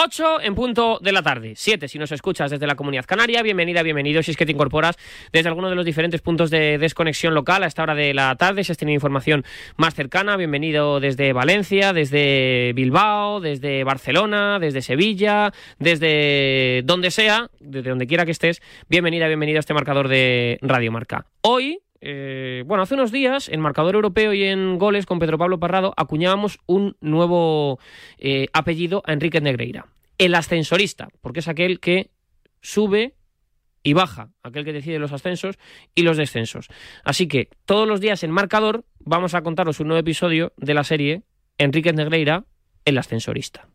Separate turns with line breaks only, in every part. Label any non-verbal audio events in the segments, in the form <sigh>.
8 en punto de la tarde, 7 si nos escuchas desde la Comunidad Canaria, bienvenida, bienvenido si es que te incorporas desde alguno de los diferentes puntos de desconexión local a esta hora de la tarde, si has tenido información más cercana, bienvenido desde Valencia, desde Bilbao, desde Barcelona, desde Sevilla, desde donde sea, desde donde quiera que estés, bienvenida, bienvenido a este marcador de Radio Marca. Hoy eh, bueno, hace unos días en marcador europeo y en goles con Pedro Pablo Parrado acuñábamos un nuevo eh, apellido a Enrique Negreira, el ascensorista, porque es aquel que sube y baja, aquel que decide los ascensos y los descensos. Así que todos los días en marcador vamos a contaros un nuevo episodio de la serie Enrique Negreira, el ascensorista.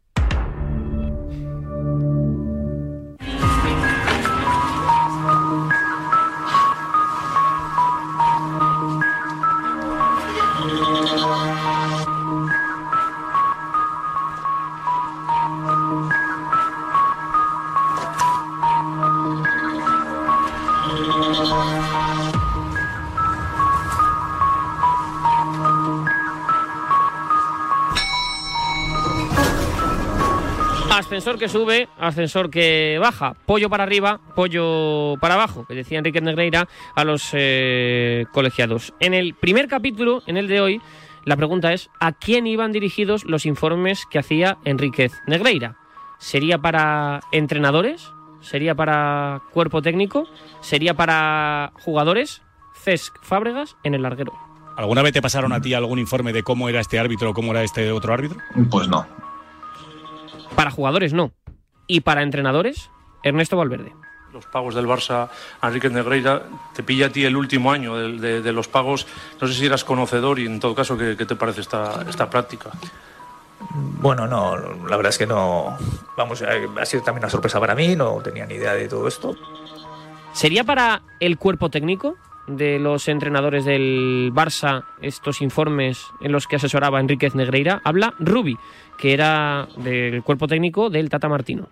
Ascensor que sube, ascensor que baja, pollo para arriba, pollo para abajo, que decía Enrique Negreira a los eh, colegiados. En el primer capítulo, en el de hoy, la pregunta es, ¿a quién iban dirigidos los informes que hacía Enriquez Negreira? ¿Sería para entrenadores? ¿Sería para cuerpo técnico? ¿Sería para jugadores? Cesc Fábregas en el larguero.
¿Alguna vez te pasaron a ti algún informe de cómo era este árbitro o cómo era este otro árbitro?
Pues no.
Para jugadores no. ¿Y para entrenadores? Ernesto Valverde.
Los pagos del Barça, Enrique Negreira, te pilla a ti el último año de, de, los pagos. No sé si eras conocedor y en todo caso, ¿qué, qué te parece esta, esta práctica?
Bueno, no, la verdad es que no. Vamos, ha sido también una sorpresa para mí, no tenía ni idea de todo esto.
¿Sería para el cuerpo técnico de los entrenadores del Barça estos informes en los que asesoraba Enríquez Negreira? Habla Rubi, que era del cuerpo técnico del Tata Martino.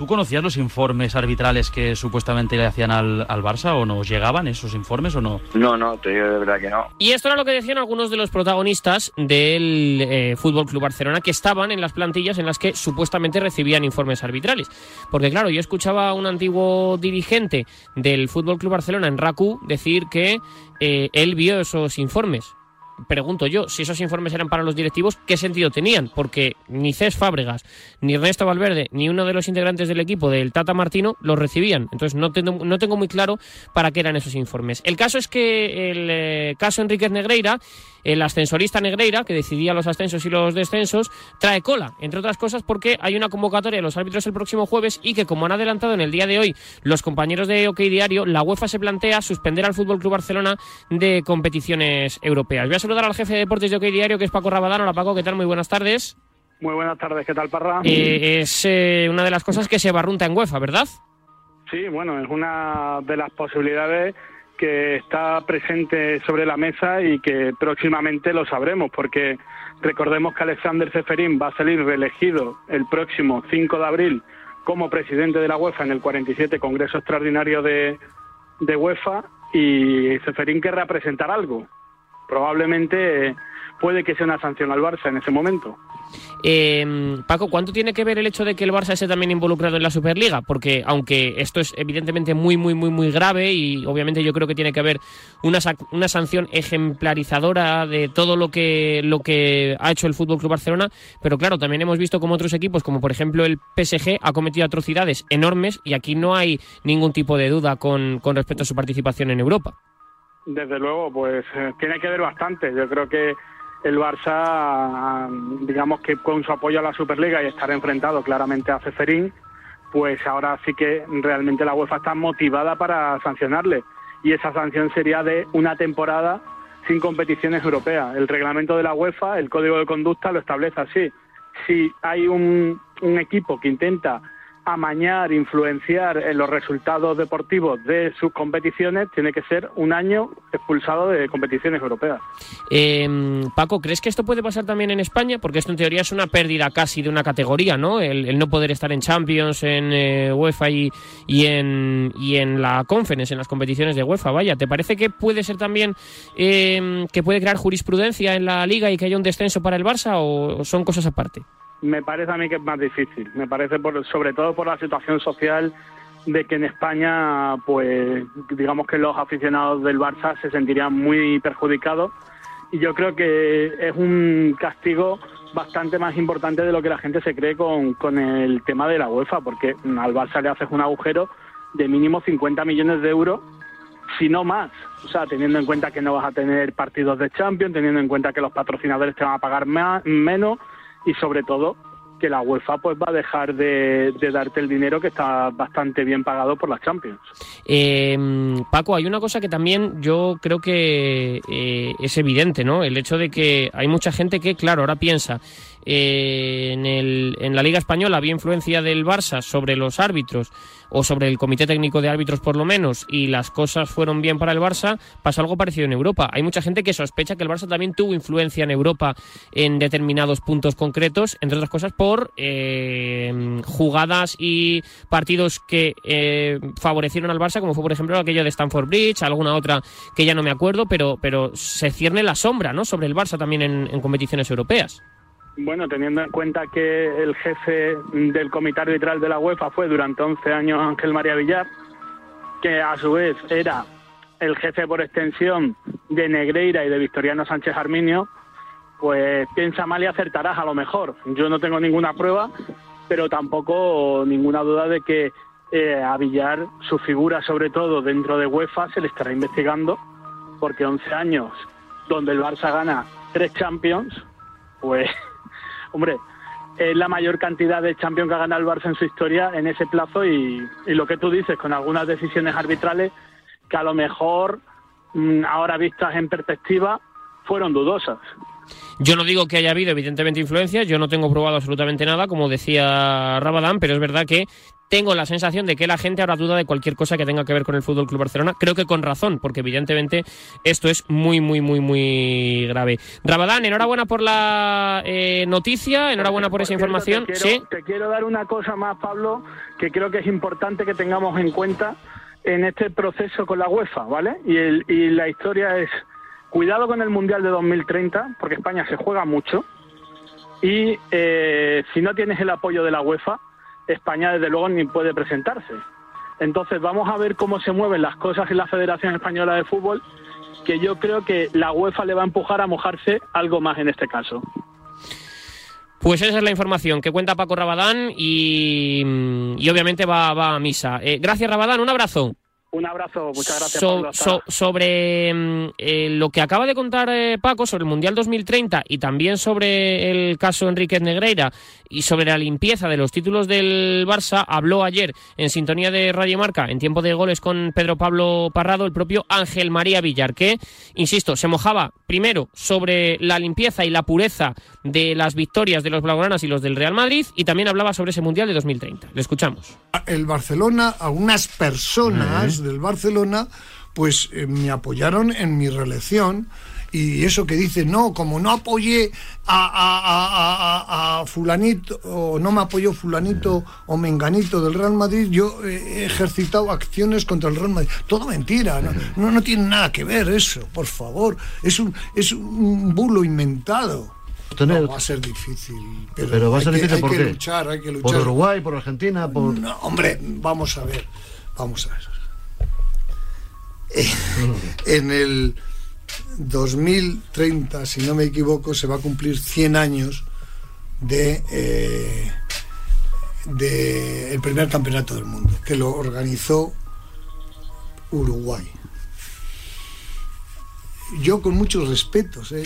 ¿Tú conocías los informes arbitrales que supuestamente le hacían al, al Barça o no? ¿Llegaban esos informes o no?
No, no, te digo de verdad que no.
Y esto era lo que decían algunos de los protagonistas del eh, Fútbol Club Barcelona que estaban en las plantillas en las que supuestamente recibían informes arbitrales. Porque claro, yo escuchaba a un antiguo dirigente del Fútbol Club Barcelona en RACU decir que eh, él vio esos informes pregunto yo, si esos informes eran para los directivos, ¿qué sentido tenían? Porque ni Cés Fábregas, ni Ernesto Valverde, ni uno de los integrantes del equipo del Tata Martino los recibían. Entonces no tengo, no tengo muy claro para qué eran esos informes. El caso es que el eh, caso Enríquez Negreira, el ascensorista Negreira, que decidía los ascensos y los descensos, trae cola, entre otras cosas porque hay una convocatoria de los árbitros el próximo jueves y que, como han adelantado en el día de hoy los compañeros de OK Diario, la UEFA se plantea suspender al Fútbol Club Barcelona de competiciones europeas. Voy a saludar al jefe de deportes de OK Diario, que es Paco Rabadán. Hola Paco, ¿qué tal? Muy buenas tardes.
Muy buenas tardes, ¿qué tal, Parra?
Eh, es eh, una de las cosas que se barrunta en UEFA, ¿verdad?
Sí, bueno, es una de las posibilidades que está presente sobre la mesa y que próximamente lo sabremos, porque recordemos que Alexander Zeferín va a salir reelegido el próximo 5 de abril como presidente de la UEFA en el 47 Congreso Extraordinario de, de UEFA y Zeferín querrá presentar algo. Probablemente puede que sea una sanción al Barça en ese momento.
Eh, Paco, ¿cuánto tiene que ver el hecho de que el Barça esté también involucrado en la Superliga? Porque aunque esto es evidentemente muy, muy, muy, muy grave y obviamente yo creo que tiene que haber una, una sanción ejemplarizadora de todo lo que, lo que ha hecho el Fútbol Club Barcelona, pero claro, también hemos visto como otros equipos, como por ejemplo el PSG, ha cometido atrocidades enormes y aquí no hay ningún tipo de duda con, con respecto a su participación en Europa.
Desde luego, pues eh, tiene que ver bastante. Yo creo que el Barça, digamos que con su apoyo a la Superliga y estar enfrentado claramente a Ceferín, pues ahora sí que realmente la UEFA está motivada para sancionarle. Y esa sanción sería de una temporada sin competiciones europeas. El reglamento de la UEFA, el código de conducta lo establece así. Si hay un, un equipo que intenta amañar, influenciar en los resultados deportivos de sus competiciones, tiene que ser un año expulsado de competiciones europeas.
Eh, Paco, ¿crees que esto puede pasar también en España? Porque esto en teoría es una pérdida casi de una categoría, ¿no? El, no poder estar en Champions, en eh, UEFA y, y, en, y en la Conference, en las competiciones de UEFA, vaya. ¿Te parece que puede ser también eh, que puede crear jurisprudencia en la liga y que haya un descenso para el Barça o son cosas aparte?
Me parece a mí que es más difícil. Me parece por, sobre todo por la situación social de que en España, pues digamos que los aficionados del Barça se sentirían muy perjudicados y yo creo que es un castigo bastante más importante de lo que la gente se cree con, con el tema de la UEFA, porque al Barça le haces un agujero de mínimo 50 millones de euros, si no más. O sea, teniendo en cuenta que no vas a tener partidos de Champions, teniendo en cuenta que los patrocinadores te van a pagar menos y sobre todo que la UEFA pues va a dejar de, darte el dinero que está bastante bien pagado por las Champions.
Eh, Paco, hay una cosa que también yo creo que eh, es evidente, ¿no? El hecho de que hay mucha gente que, claro, ahora piensa, en, el, en la Liga Española había influencia del Barça sobre los árbitros o sobre el Comité Técnico de Árbitros por lo menos y las cosas fueron bien para el Barça, pasa algo parecido en Europa. Hay mucha gente que sospecha que el Barça también tuvo influencia en Europa en determinados puntos concretos, entre otras cosas por eh, jugadas y partidos que eh, favorecieron al Barça, como fue por ejemplo aquello de Stanford Bridge, alguna otra que ya no me acuerdo, pero, pero se cierne la sombra ¿no? sobre el Barça también en competiciones europeas.
Bueno, teniendo en cuenta que el jefe del comité arbitral de la UEFA fue durante 11 años Ángel María Villar, que a su vez era el jefe por extensión de Negreira y de Victoriano Sánchez Arminio, pues piensa mal y acertarás a lo mejor. Yo no tengo ninguna prueba, pero tampoco ninguna duda de que eh, a Villar su figura, sobre todo dentro de UEFA, se le estará investigando, porque 11 años donde el Barça gana tres Champions, pues hombre, es la mayor cantidad de Champions que ha ganado el Barça en su historia en ese plazo y, lo que tú dices, con algunas decisiones arbitrales que a lo mejor, mm, ahora vistas en perspectiva, fueron dudosas.
Yo no digo que haya habido evidentemente influencia, yo no tengo probado absolutamente nada, como decía Rabadán, pero es verdad que tengo la sensación de que la gente ahora duda de cualquier cosa que tenga que ver con el Fútbol Club Barcelona. Creo que con razón, porque evidentemente esto es muy, muy, muy, muy grave. Rabadán, enhorabuena por la eh, noticia, enhorabuena por, esa información.
Te quiero, te quiero dar una cosa más, Pablo, que creo que es importante que tengamos en cuenta en este proceso con la UEFA, ¿vale? Y, el, y la historia es cuidado con el Mundial de 2030, porque España se juega mucho. Y eh, si no tienes el apoyo de la UEFA, España desde luego ni puede presentarse. Entonces vamos a ver cómo se mueven las cosas en la Federación Española de Fútbol, que yo creo que la UEFA le va a empujar a mojarse algo más en este caso.
Pues esa es la información que cuenta Paco Rabadán y, obviamente va, va, a misa. Eh, gracias Rabadán, un abrazo.
Un abrazo, muchas gracias.
sobre mm, eh, lo que acaba de contar eh, Paco sobre el Mundial 2030 y también sobre el caso Enrique Negreira y sobre la limpieza de los títulos del Barça, habló ayer en sintonía de Radio Marca, en tiempo de goles con Pedro Pablo Parrado, el propio Ángel María Villar, que, insisto, se mojaba primero sobre la limpieza y la pureza de las victorias de los blaugranas y los del Real Madrid y también hablaba sobre ese Mundial de 2030. Le escuchamos.
El Barcelona, algunas personas del Barcelona, pues eh, me apoyaron en mi reelección. Y eso que dice, no, como no apoyé a, fulanito, o no me apoyó fulanito o menganito del Real Madrid, yo he ejercitado acciones contra el Real Madrid. Todo mentira, no, no, tiene nada que ver eso, por favor. Es un, es un bulo inventado. va a ser difícil.
Pero, va a ser difícil
hay
¿por
que luchar, hay que luchar.
¿Por Uruguay, por Argentina? Por...
No, hombre, vamos a ver. Vamos a ver. en el 2030, si no me equivoco, se va a cumplir 100 años de, eh, de el primer campeonato del mundo, que lo organizó Uruguay. Yo con muchos respetos, eh,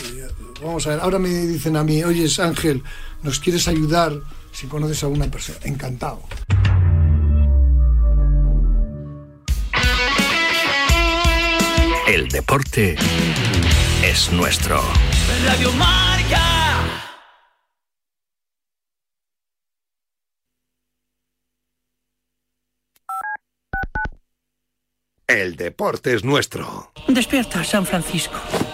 vamos a ver, ahora me dicen a mí, oye Ángel, ¿nos quieres ayudar si conoces a una persona? Encantado.
El deporte es nuestro.
Radio Marca.
El deporte es nuestro.
Despierta, San Francisco.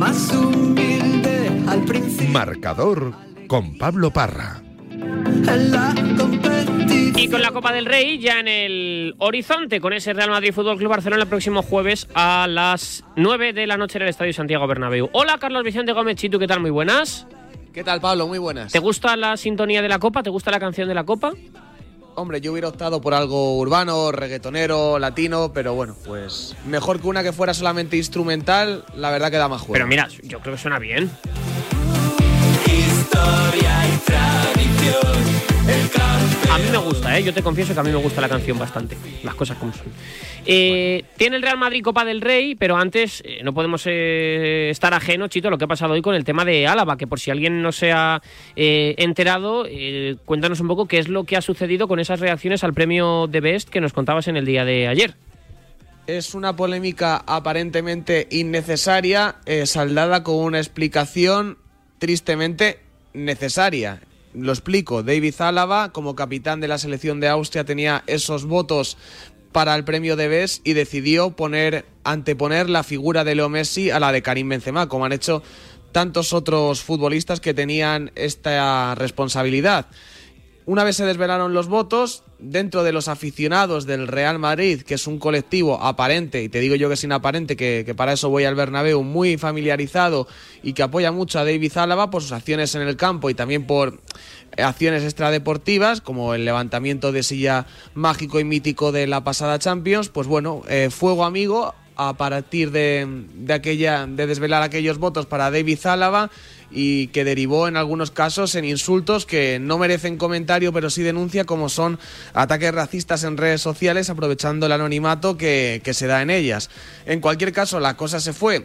Más humilde al principio
Marcador con Pablo Parra.
en la competición.
Y con la Copa del Rey ya en el horizonte, con ese Real Madrid Fútbol Club Barcelona el próximo jueves a las 9 de la noche en el Estadio Santiago Bernabéu. Hola Carlos Vicente Gómez Chitu, ¿qué tal? Muy buenas.
¿Qué tal, Pablo? Muy buenas.
¿Te gusta la sintonía de la Copa? ¿Te gusta la canción de la Copa?
Hombre, yo hubiera optado por algo urbano, reggaetonero, latino, pero bueno, pues mejor que una que fuera solamente instrumental, la verdad que da más juego.
Pero mira, yo creo que suena bien.
Historia y tradición. El campeón.
A mí me gusta, ¿eh? yo te confieso que a mí me gusta la canción bastante, las cosas como son. Eh, tiene el Real Madrid Copa del Rey, pero antes eh, no podemos eh, estar ajeno, Chito, a lo que ha pasado hoy con el tema de Álava, que por si alguien no se ha eh, enterado, eh, cuéntanos un poco qué es lo que ha sucedido con esas reacciones al premio de Best que nos contabas en el día de ayer.
Es una polémica aparentemente innecesaria, eh, saldada con una explicación tristemente necesaria. Lo explico, David Álava, como capitán de la selección de Austria, tenía esos votos para el premio de Best y decidió poner, anteponer la figura de Leo Messi a la de Karim Benzema, como han hecho tantos otros futbolistas que tenían esta responsabilidad. Una vez se desvelaron los votos, dentro de los aficionados del Real Madrid, que es un colectivo aparente, y te digo yo que sin aparente, que, que para eso voy al Bernabéu, muy familiarizado y que apoya mucho a David Álava por sus acciones en el campo y también por acciones extradeportivas, como el levantamiento de silla mágico y mítico de la pasada Champions, pues bueno, eh, fuego amigo a partir de, aquella de desvelar aquellos votos para David Álava y que derivó en algunos casos en insultos que no merecen comentario pero sí denuncia como son ataques racistas en redes sociales aprovechando el anonimato que, que se da en ellas. En cualquier caso la cosa se fue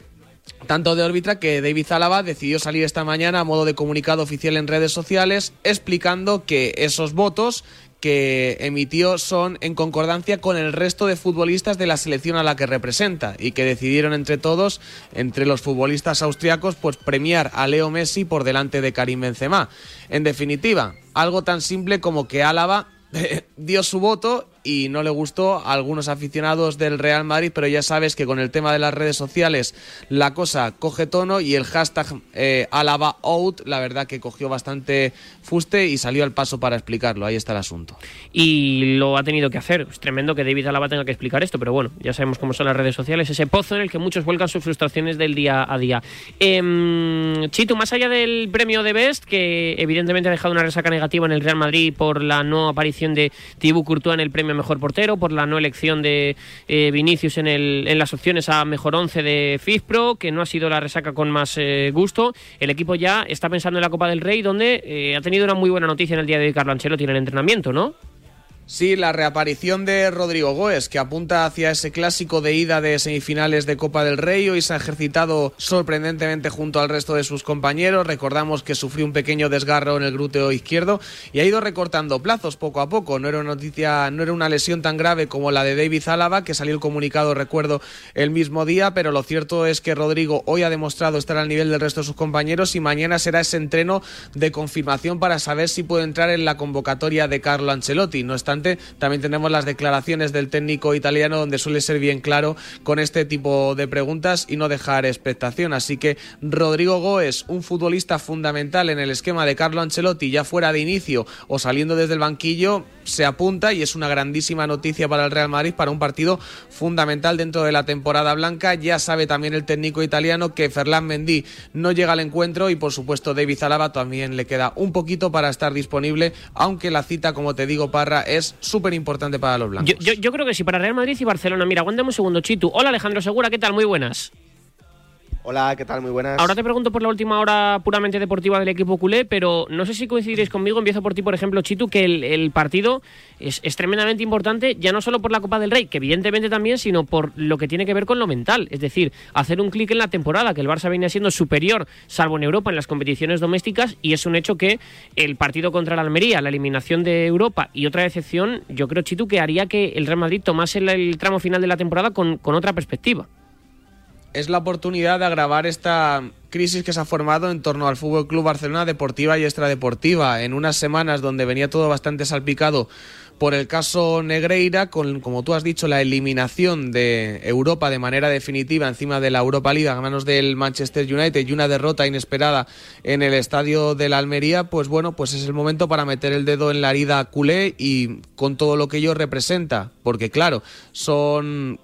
tanto de órbita que David Álava decidió salir esta mañana a modo de comunicado oficial en redes sociales explicando que esos votos que emitió son en concordancia con el resto de futbolistas de la selección a la que representa y que decidieron entre todos, entre los futbolistas austriacos, pues premiar a Leo Messi por delante de Karim Benzema. En definitiva, algo tan simple como que Álava <laughs> dio su voto y no le gustó a algunos aficionados del Real Madrid, pero ya sabes que con el tema de las redes sociales la cosa coge tono y el hashtag eh, Álava out, la verdad que cogió bastante fuste y salió al paso para explicarlo. Ahí está el asunto.
y lo ha tenido que hacer. Es tremendo que David Alaba tenga que explicar esto, pero bueno, ya sabemos cómo son las redes sociales, ese pozo en el que muchos vuelcan sus frustraciones del día a día. Em, Chito, más allá del premio de Best, que evidentemente ha dejado una resaca negativa en el Real Madrid por la no aparición de Thibaut Courtois en el premio mejor portero, por la no elección de eh, Vinicius en, el, en las opciones a mejor 11 de FIFPro, que no ha sido la resaca con más eh, gusto. El equipo ya está pensando en la Copa del Rey, donde eh, ha tenido una muy buena noticia en el día de hoy Carlo Ancelotti el entrenamiento, ¿no?
Sí, la reaparición de Rodrigo Goes, que apunta hacia ese clásico de ida de semifinales de Copa del Rey. Hoy se ha ejercitado sorprendentemente junto al resto de sus compañeros. Recordamos que sufrió un pequeño desgarro en el glúteo izquierdo y ha ido recortando plazos poco a poco. No era noticia, no era una lesión tan grave como la de David Álava, que salió el comunicado, recuerdo, el mismo día, pero lo cierto es que Rodrigo hoy ha demostrado estar al nivel del resto de sus compañeros y mañana será ese entreno de confirmación para saber si puede entrar en la convocatoria de Carlo Ancelotti. No está importante. También tenemos las declaraciones del técnico italiano donde suele ser bien claro con este tipo de preguntas y no dejar expectación. Así que Rodrigo Goes, un futbolista fundamental en el esquema de Carlo Ancelotti, ya fuera de inicio o saliendo desde el banquillo, se apunta y es una grandísima noticia para el Real Madrid para un partido fundamental dentro de la temporada blanca. Ya sabe también el técnico italiano que Ferland Mendy no llega al encuentro y por supuesto David Zalaba también le queda un poquito para estar disponible, aunque la cita, como te digo, Parra, es súper importante para los blancos.
Yo, yo, yo creo que sí, para Real Madrid y Barcelona. Mira, aguántame un segundo, Chitu. Hola Alejandro Segura, ¿qué tal? Muy buenas.
Hola, ¿qué tal? Muy buenas.
Ahora te pregunto por la última hora puramente deportiva del equipo culé, pero no sé si coincidiréis conmigo. Empiezo por ti, por ejemplo, Chitu, que el, el partido es, tremendamente importante, ya no solo por la Copa del Rey, que evidentemente también, sino por lo que tiene que ver con lo mental. Es decir, hacer un clic en la temporada, que el Barça venía siendo superior, salvo en Europa, en las competiciones domésticas, y es un hecho que el partido contra la Almería, la eliminación de Europa y otra decepción, yo creo, Chitu, que haría que el Real Madrid tomase el, el tramo final de la temporada con otra perspectiva
es la oportunidad de agravar esta crisis que se ha formado en torno al Fútbol Club Barcelona deportiva y extradeportiva. En unas semanas donde venía todo bastante salpicado por el caso Negreira, con, como tú has dicho, la eliminación de Europa de manera definitiva encima de la Europa League a manos del Manchester United y una derrota inesperada en el estadio de la Almería, pues bueno, pues es el momento para meter el dedo en la herida culé y con todo lo que ello representa, porque claro, son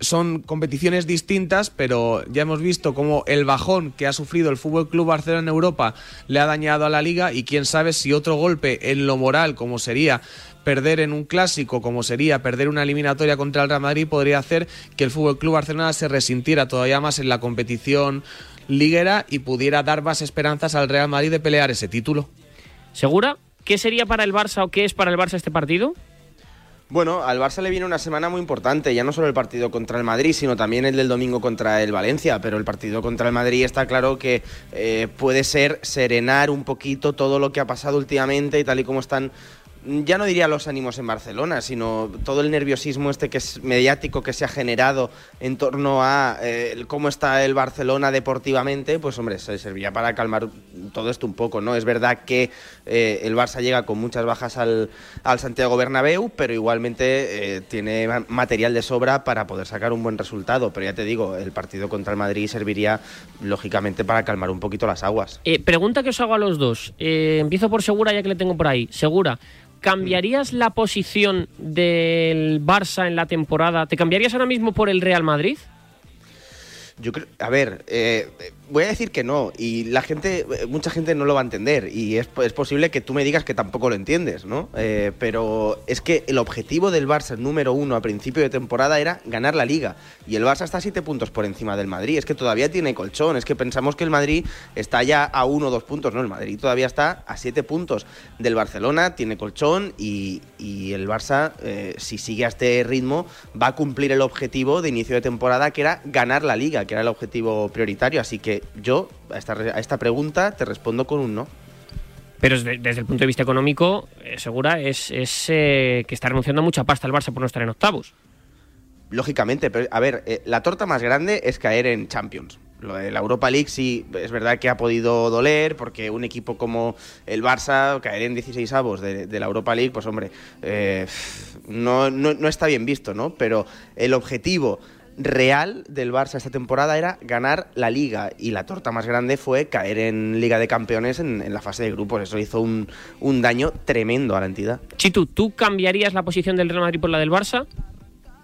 son competiciones distintas, pero ya hemos visto cómo el bajón que ha sufrido el Fútbol Club Barcelona en Europa le ha dañado a la liga y quién sabe si otro golpe en lo moral, como sería perder en un clásico, como sería perder una eliminatoria contra el Real Madrid, podría hacer que el Fútbol Club Barcelona se resintiera todavía más en la competición liguera y pudiera dar más esperanzas al Real Madrid de pelear ese título.
¿Segura? ¿Qué sería para el Barça o qué es para el Barça este partido?
Bueno, al Barça le viene una semana muy importante, ya no solo el partido contra el Madrid, sino también el del domingo contra el Valencia, pero el partido contra el Madrid está claro que eh, puede ser serenar un poquito todo lo que ha pasado últimamente y tal y como están ya no diría los ánimos en Barcelona, sino todo el nerviosismo este que es mediático que se ha generado en torno a eh, cómo está el Barcelona deportivamente, pues hombre, se serviría para calmar todo esto un poco, ¿no? Es verdad que eh, el Barça llega con muchas bajas al, al Santiago Bernabéu, pero igualmente eh, tiene material de sobra para poder sacar un buen resultado, pero ya te digo, el partido contra el Madrid serviría lógicamente para calmar un poquito las aguas.
pregunta que os hago a los dos. empiezo por Segura ya que le tengo por ahí. Segura, ¿cambiarías la posición del Barça en la temporada? ¿Te cambiarías ahora mismo por el Real Madrid?
Yo creo, a ver, eh, voy a decir que no, y la gente, mucha gente no lo va a entender, y es, es posible que tú me digas que tampoco lo entiendes, ¿no? Eh, pero es que el objetivo del Barça número uno a principio de temporada era ganar la liga, y el Barça está a siete puntos por encima del Madrid, es que todavía tiene colchón, es que pensamos que el Madrid está ya a uno o dos puntos, no, el Madrid todavía está a siete puntos del Barcelona, tiene colchón, y, y el Barça, eh, si sigue a este ritmo, va a cumplir el objetivo de inicio de temporada, que era ganar la liga, que era el objetivo prioritario, así que yo a esta, a esta pregunta te respondo con un no.
Pero desde el punto de vista económico, eh, Segura, es, es eh, que está renunciando a mucha pasta el Barça por no estar en octavos.
Lógicamente, pero a ver, eh, la torta más grande es caer en Champions. Lo de la Europa League sí, es verdad que ha podido doler, porque un equipo como el Barça, caer en 16 avos de, de la Europa League, pues hombre, no, no, no está bien visto, ¿no? Pero el objetivo real del Barça esta temporada era ganar la liga y la torta más grande fue caer en Liga de Campeones en, la fase de grupos. Eso hizo un, un, daño tremendo a la entidad.
Chitu, ¿tú cambiarías la posición del Real Madrid por la del Barça?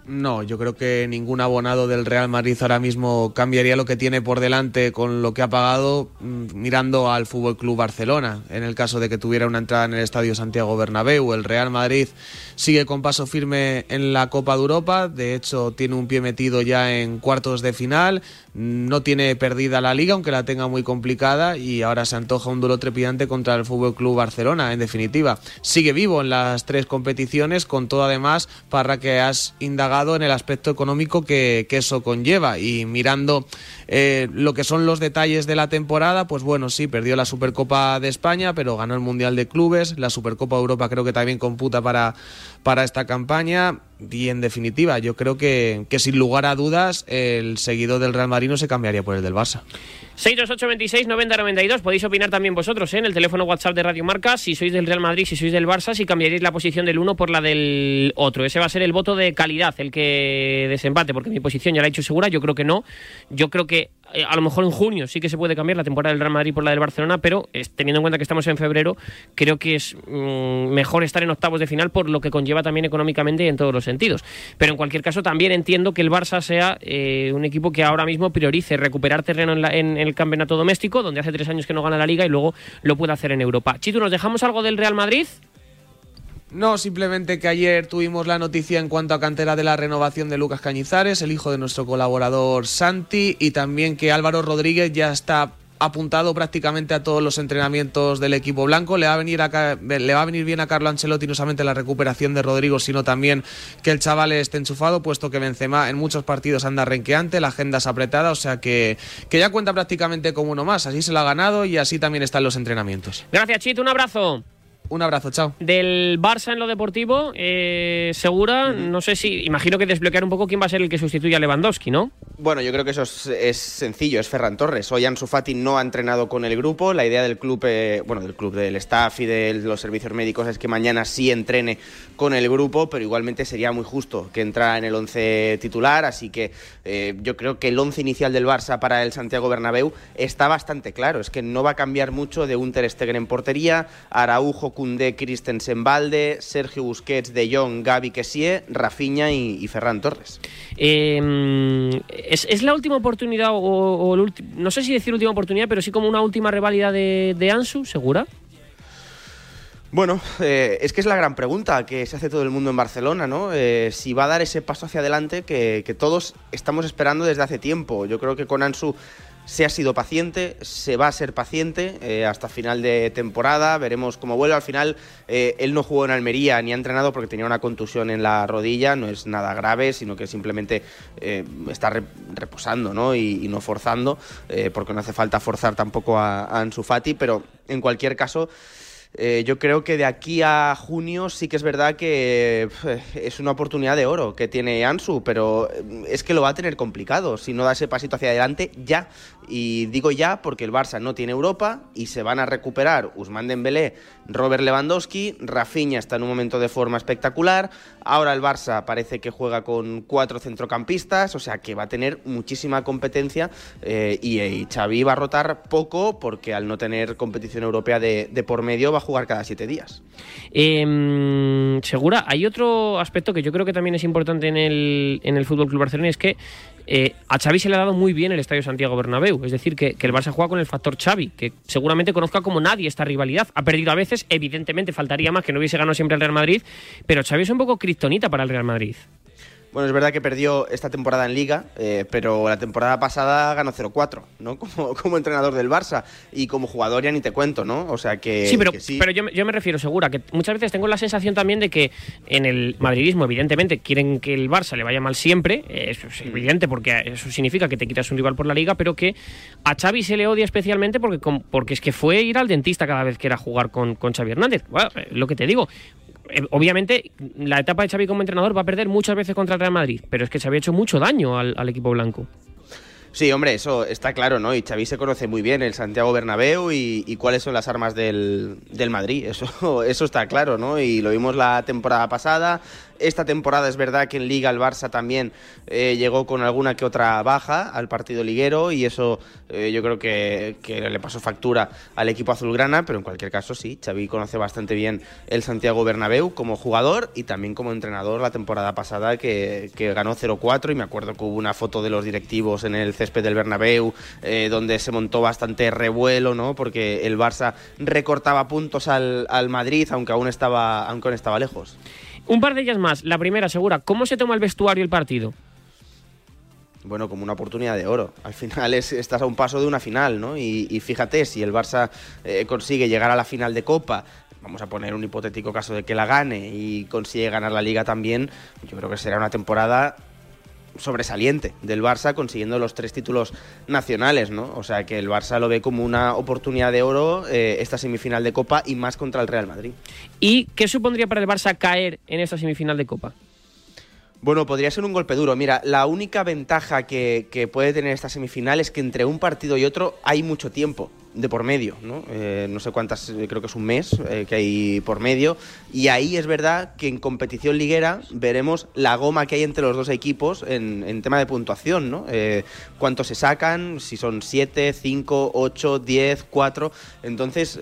No, yo creo que ningún abonado del Real Madrid ahora mismo cambiaría lo que tiene por delante con lo que ha pagado mirando al Fútbol Club Barcelona. En el caso de que tuviera una entrada en el Estadio Santiago Bernabéu, el Real Madrid sigue con paso firme en la Copa de Europa. De hecho, tiene un pie metido ya en cuartos de final. No tiene perdida la liga, aunque la tenga muy complicada, y ahora se antoja un duelo trepidante contra el Fútbol Club Barcelona. En definitiva, sigue vivo en las tres competiciones, con todo además para que has indagado en el aspecto económico que, eso conlleva. Y mirando eh, lo que son los detalles de la temporada, pues bueno, sí, perdió la Supercopa de España, pero ganó el Mundial de Clubes, la Supercopa de Europa creo que también computa para, para esta campaña. Y en definitiva, yo creo que, que sin lugar a dudas el seguidor del Real Madrid no se cambiaría por el del Barça.
628 26 90 92. Podéis opinar también vosotros ¿eh? en el teléfono WhatsApp de Radio Marca. Si sois del Real Madrid, si sois del Barça, si cambiaréis la posición del uno por la del otro. Ese va a ser el voto de calidad, el que desempate, porque mi posición ya la he hecho segura. Yo creo que no. Yo creo que a lo mejor en junio sí que se puede cambiar la temporada del Real Madrid por la del Barcelona, pero es- teniendo en cuenta que estamos en febrero, creo que es mm, mejor estar en octavos de final por lo que conlleva también económicamente y en todos los sentidos. Pero en cualquier caso también entiendo que el Barça sea eh, un equipo que ahora mismo priorice recuperar terreno en, la- en el campeonato doméstico, donde hace tres años que no gana la liga y luego lo puede hacer en Europa. Chitu, ¿nos dejamos algo del Real Madrid?
No, simplemente que ayer tuvimos la noticia en cuanto a cantera de la renovación de Lucas Cañizares, el hijo de nuestro colaborador Santi, y también que Álvaro Rodríguez ya está apuntado prácticamente a todos los entrenamientos del equipo blanco. Le va a venir, le va a venir bien a Carlo Ancelotti no solamente la recuperación de Rodrigo, sino también que el chaval esté enchufado, puesto que Benzema en muchos partidos anda renqueante, la agenda es apretada, o sea que, que ya cuenta prácticamente como uno más. Así se lo ha ganado y así también están los entrenamientos.
Gracias, Chitu, un abrazo.
Un abrazo, chao.
Del Barça en lo deportivo, eh, segura, no sé si, imagino que desbloquear un poco quién va a ser el que sustituya a Lewandowski, ¿no?
Bueno, yo creo que eso es, es sencillo, es Ferran Torres. Hoy Ansu Fati no ha entrenado con el grupo. La idea del club, eh, bueno, del club, del staff y de los servicios médicos es que mañana sí entrene con el grupo, pero igualmente sería muy justo que entrara en el 11 titular. Así que eh, yo creo que el 11 inicial del Barça para el Santiago Bernabéu está bastante claro. Es que no va a cambiar mucho de un Ter Stegen en portería, Araujo, Koundé, Christensen, Valde, Sergio Busquets, De Jong, Gaby Kessie, Rafinha y, y Ferran Torres.
Eh, ¿es, es la última oportunidad, o, o el ulti- no sé si decir última oportunidad, pero sí como una última reválida de, de Ansu, segura?
Bueno, eh, es que es la gran pregunta que se hace todo el mundo en Barcelona, ¿no? Eh, si va a dar ese paso hacia adelante que, que todos estamos esperando desde hace tiempo. Yo creo que con Ansu se ha sido paciente, se va a ser paciente eh, hasta final de temporada, veremos cómo vuelve. Al final, eh, él no jugó en Almería ni ha entrenado porque tenía una contusión en la rodilla, no es nada grave, sino que simplemente eh, está re- reposando ¿no? y, no forzando, eh, porque no hace falta forzar tampoco a, a Ansu pero en cualquier caso... Eh, yo creo que de aquí a junio sí que es verdad que es una oportunidad de oro que tiene Ansu, pero eh, es que lo va a tener complicado si no da ese pasito hacia adelante ya. Y digo ya porque el Barça no tiene Europa y se van a recuperar Usman Dembélé, Robert Lewandowski, Rafinha está en un momento de forma espectacular. Ahora el Barça parece que juega con cuatro centrocampistas, o sea que va a tener muchísima competencia eh, y, y Xavi va a rotar poco porque al no tener competición europea de, por medio va jugar cada siete días.
Eh, Segura, hay otro aspecto que yo creo que también es importante en el, en el Fútbol Club Barcelona y es que eh, a Xavi se le ha dado muy bien el Estadio Santiago Bernabéu. Es decir, que, que el Barça juega con el factor Xavi, que seguramente conozca como nadie esta rivalidad. Ha perdido a veces, evidentemente faltaría más que no hubiese ganado siempre el Real Madrid, pero Xavi es un poco kriptonita para el Real Madrid.
Bueno, es verdad que perdió esta temporada en Liga, eh, pero la temporada pasada ganó 0-4, ¿no? <laughs> Como, como entrenador del Barça y como jugador ya ni te cuento, ¿no? O sea que
sí, pero,
que sí.
pero yo, me- yo me refiero, segura, que muchas veces tengo la sensación también de que en el madridismo, evidentemente, quieren que el Barça le vaya mal siempre, eh, eso es evidente porque eso significa que te quitas un rival por la liga, pero que a Xavi se le odia especialmente porque, porque es que fue ir al dentista cada vez que era jugar con, con Xavi Hernández. Bueno, eh, lo que te digo. Eh, Obviamente, la etapa de Xavi como entrenador va a perder muchas veces contra el Real Madrid, pero es que Xavi ha hecho mucho daño al, al equipo blanco.
Sí, hombre, eso está claro, ¿no? Y Xavi se conoce muy bien el Santiago Bernabéu y, y cuáles son las armas del, del Madrid. Eso, <laughs> eso está claro, ¿no? Y lo vimos la temporada pasada. Esta temporada es verdad que en Liga el Barça también eh, llegó con alguna que otra baja al partido liguero y eso eh, yo creo que, le pasó factura al equipo azulgrana, pero en cualquier caso sí, Xavi conoce bastante bien el Santiago Bernabéu como jugador y también como entrenador la temporada pasada que, que ganó 0-4 y me acuerdo que hubo una foto de los directivos en el césped del Bernabéu eh, donde se montó bastante revuelo, ¿no? Porque el Barça recortaba puntos al, al Madrid aunque aún estaba, aunque aún estaba lejos.
Un par de ellas más. La primera, segura, ¿cómo se toma el vestuario el partido?
bueno, como una oportunidad de oro. Al final es, estás a un paso de una final, ¿no? Y, fíjate, si el Barça eh, consigue llegar a la final de Copa, vamos a poner un hipotético caso de que la gane y consigue ganar la Liga también, yo creo que será una temporada sobresaliente del Barça consiguiendo los tres títulos nacionales, ¿no? O sea que el Barça lo ve como una oportunidad de oro eh, esta semifinal de Copa y más contra el Real Madrid.
¿Y qué supondría para el Barça caer en esta semifinal de Copa?
Bueno, podría ser un golpe duro. Mira, la única ventaja que, que puede tener esta semifinal es que entre un partido y otro hay mucho tiempo de por medio, ¿no? Eh, no sé cuántas, eh, creo que es un mes eh, que hay por medio. Y ahí es verdad que en competición liguera veremos la goma que hay entre los dos equipos en, en tema de puntuación, ¿no? Eh, cuánto se sacan, si son 7, 5, 8, 10, 4. Entonces,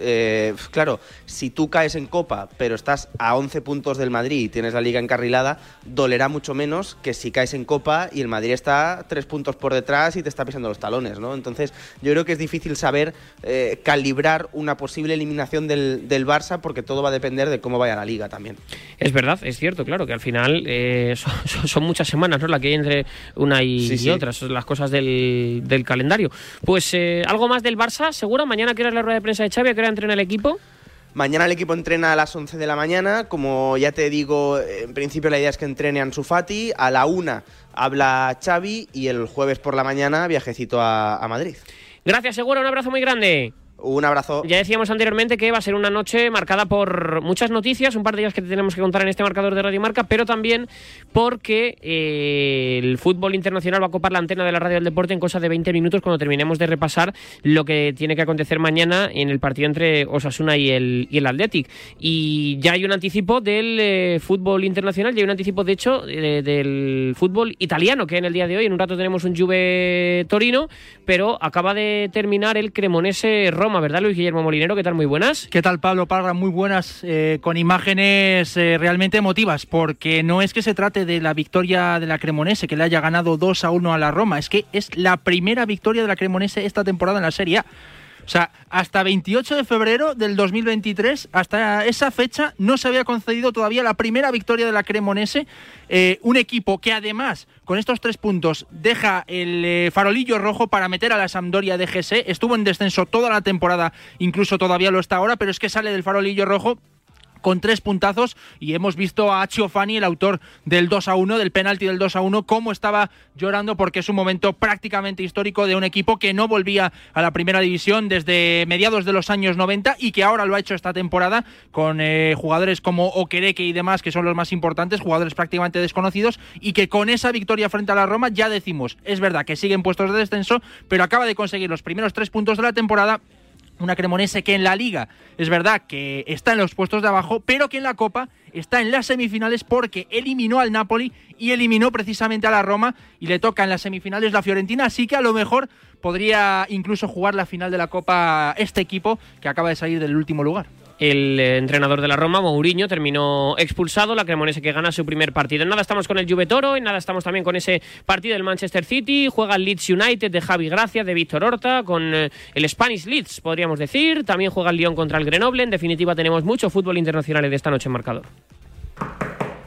claro, si tú caes en Copa, pero estás a 11 puntos del Madrid y tienes la liga encarrilada, dolerá mucho menos que si caes en Copa y el Madrid está 3 puntos por detrás y te está pisando los talones, ¿no? Entonces, yo creo que es difícil saber eh, calibrar una posible eliminación del, del Barça porque todo va a depender de cómo vaya la liga también.
Es verdad, es cierto, claro, que al final eh, <laughs> son, son- muchas semanas, ¿no? La que hay entre una y,
Sí,
y
sí.
otra, son las cosas del, del calendario. Pues eh, algo más del Barça, seguro. Mañana que hora es la rueda de prensa de Xavi, ¿a qué hora entrena el equipo?
Mañana el equipo entrena a las 11 de la mañana. Como ya te digo, en principio la idea es que entrene Ansu Fati. A la una habla Xavi y el jueves por la mañana viajecito a, a Madrid.
Gracias, seguro, un abrazo muy grande.
Un abrazo.
Ya decíamos anteriormente que va a ser una noche marcada por muchas noticias, un par de ellas que tenemos que contar en este marcador de Radio Marca, pero también porque eh, el fútbol internacional va a copar la antena de la radio del deporte en cosa de 20 minutos cuando terminemos de repasar lo que tiene que acontecer mañana en el partido entre Osasuna y el, y Athletic. Y ya hay un anticipo del eh, fútbol internacional, ya hay un anticipo, de hecho, eh, del fútbol italiano, que en el día de hoy, en un rato tenemos un Juve Torino, pero acaba de terminar el Cremonese Roma, ¿verdad, Luis Guillermo Molinero? ¿Qué tal? Muy buenas.
¿Qué tal, Pablo Parra? Muy buenas, eh, con imágenes eh, realmente emotivas, porque no es que se trate de la victoria de la Cremonese, que le haya ganado 2 a 1 a la Roma, es que es la primera victoria de la Cremonese esta temporada en la Serie A. O sea, hasta 28 de febrero del 2023, hasta esa fecha, no se había concedido todavía la primera victoria de la Cremonese. Eh, un equipo que además, con estos tres puntos, deja el eh, farolillo rojo para meter a la Sampdoria de GS. Estuvo en descenso toda la temporada, incluso todavía lo está ahora, pero es que sale del farolillo rojo con tres puntazos y hemos visto a Chiofani, el autor del 2 a 1, del penalti del 2 a 1, cómo estaba llorando porque es un momento prácticamente histórico de un equipo que no volvía a la primera división desde mediados de los años 90 y que ahora lo ha hecho esta temporada con eh, jugadores como Okereke y demás, que son los más importantes, jugadores prácticamente desconocidos y que con esa victoria frente a la Roma ya decimos, es verdad que siguen puestos de descenso, pero acaba de conseguir los primeros tres puntos de la temporada una Cremonese que en la liga es verdad que está en los puestos de abajo, pero que en la Copa está en las semifinales porque eliminó al Napoli y eliminó precisamente a la Roma y le toca en las semifinales la Fiorentina, así que a lo mejor podría incluso jugar la final de la Copa este equipo que acaba de salir del último lugar.
El eh, entrenador de la Roma, Mourinho, terminó expulsado. La Cremonese que gana su primer partido. En nada estamos con el Juve Toro, en nada estamos también con ese partido del Manchester City. Juega el Leeds United de Javi Gracia, de Víctor Horta, con eh, el Spanish Leeds, podríamos decir. También juega el Lyon contra el Grenoble. En definitiva, tenemos mucho fútbol internacional de esta noche en marcador.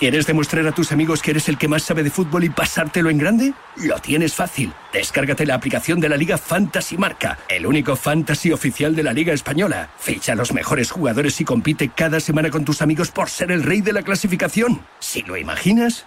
¿Quieres demostrar a tus amigos que eres el que más sabe de fútbol y pasártelo en grande? Lo tienes fácil. Descárgate la aplicación de la Liga Fantasy Marca, el único fantasy oficial de la Liga Española. Ficha a los mejores jugadores y compite cada semana con tus amigos por ser el rey de la clasificación. Si lo imaginas,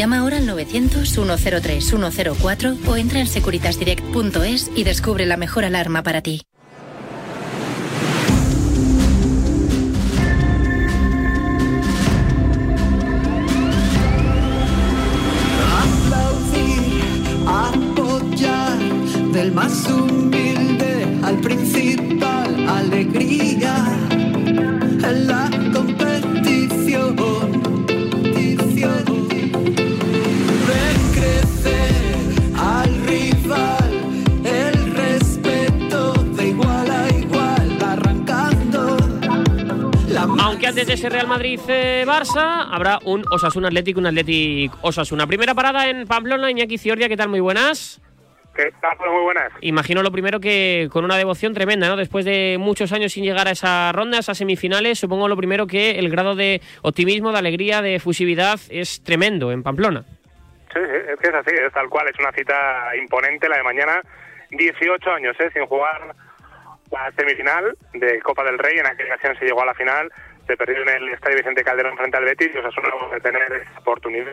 Llama ahora al 900-103-104 o entra en securitasdirect.es y descubre la mejor alarma para ti.
del más humilde al principal alegría
Aunque antes de ese Real Madrid-Barça habrá un Osasuna Atlético, un Atlético Osasuna. Primera parada en Pamplona, Iñaki Ciordia, ¿qué tal? Muy buenas.
¿Qué tal? Muy buenas.
Imagino lo primero que con una devoción tremenda, ¿no? Después de muchos años sin llegar a esa ronda, a esas semifinales, supongo lo primero que el grado de optimismo, de alegría, de fusividad es tremendo en Pamplona.
Sí, sí, es que es así, es tal cual, es una cita imponente la de mañana. 18 años, ¿eh? Sin jugar la semifinal de Copa del Rey, en aquella ocasión se llegó a la final, se perdió en el Estadio Vicente Calderón frente al Betis y Osasuna va a tener esa oportunidad.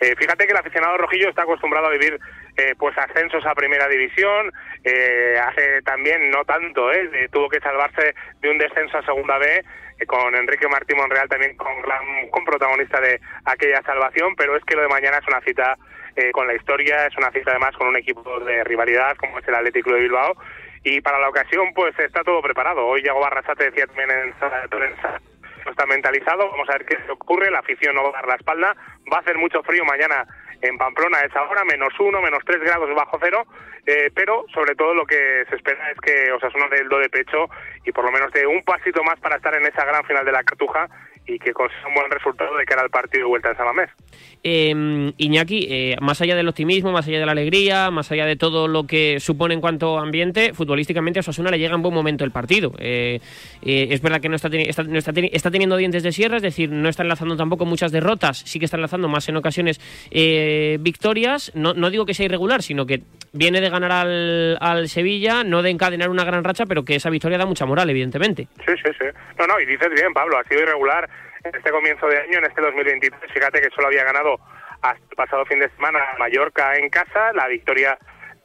Eh, fíjate que el aficionado rojillo está acostumbrado a vivir eh, pues ascensos a primera división, eh, hace también no tanto, ¿eh? Tuvo que salvarse de un descenso a segunda B eh, con Enrique Martí Monreal también con, gran, con protagonista de aquella salvación, pero es que lo de mañana es una cita eh, con la historia, es una cita además con un equipo de rivalidad como es el Atlético de Bilbao y para la ocasión pues está todo preparado. Hoy Yago Barrasate decía también en sala de prensa no está mentalizado, vamos a ver qué ocurre, la afición no va a dar la espalda, va a hacer mucho frío mañana en Pamplona a esa hora, menos uno, menos tres grados bajo cero, eh, pero sobre todo lo que se espera es que Osasuna dé el do de pecho y por lo menos dé un pasito más para estar en esa gran final de la Cartuja y que consiga un buen resultado de cara al partido de vuelta en Samamés.
Eh, Iñaki, eh, más allá del optimismo, más allá de la alegría, más allá de todo lo que supone en cuanto a ambiente, futbolísticamente a Osasuna le llega en buen momento el partido. Eh, eh, es verdad que no está, está, no está, está teniendo dientes de sierra, es decir, no está enlazando tampoco muchas derrotas, sí que está enlazando más en ocasiones eh, victorias. No, no digo que sea irregular, sino que viene de ganar al, al Sevilla, no de encadenar una gran racha, pero que esa victoria da mucha moral, evidentemente.
Sí, sí, sí. No, no, y dices bien, Pablo, ha sido irregular este comienzo de año, en este 2023. Fíjate que solo había ganado el pasado fin de semana Mallorca en casa, la victoria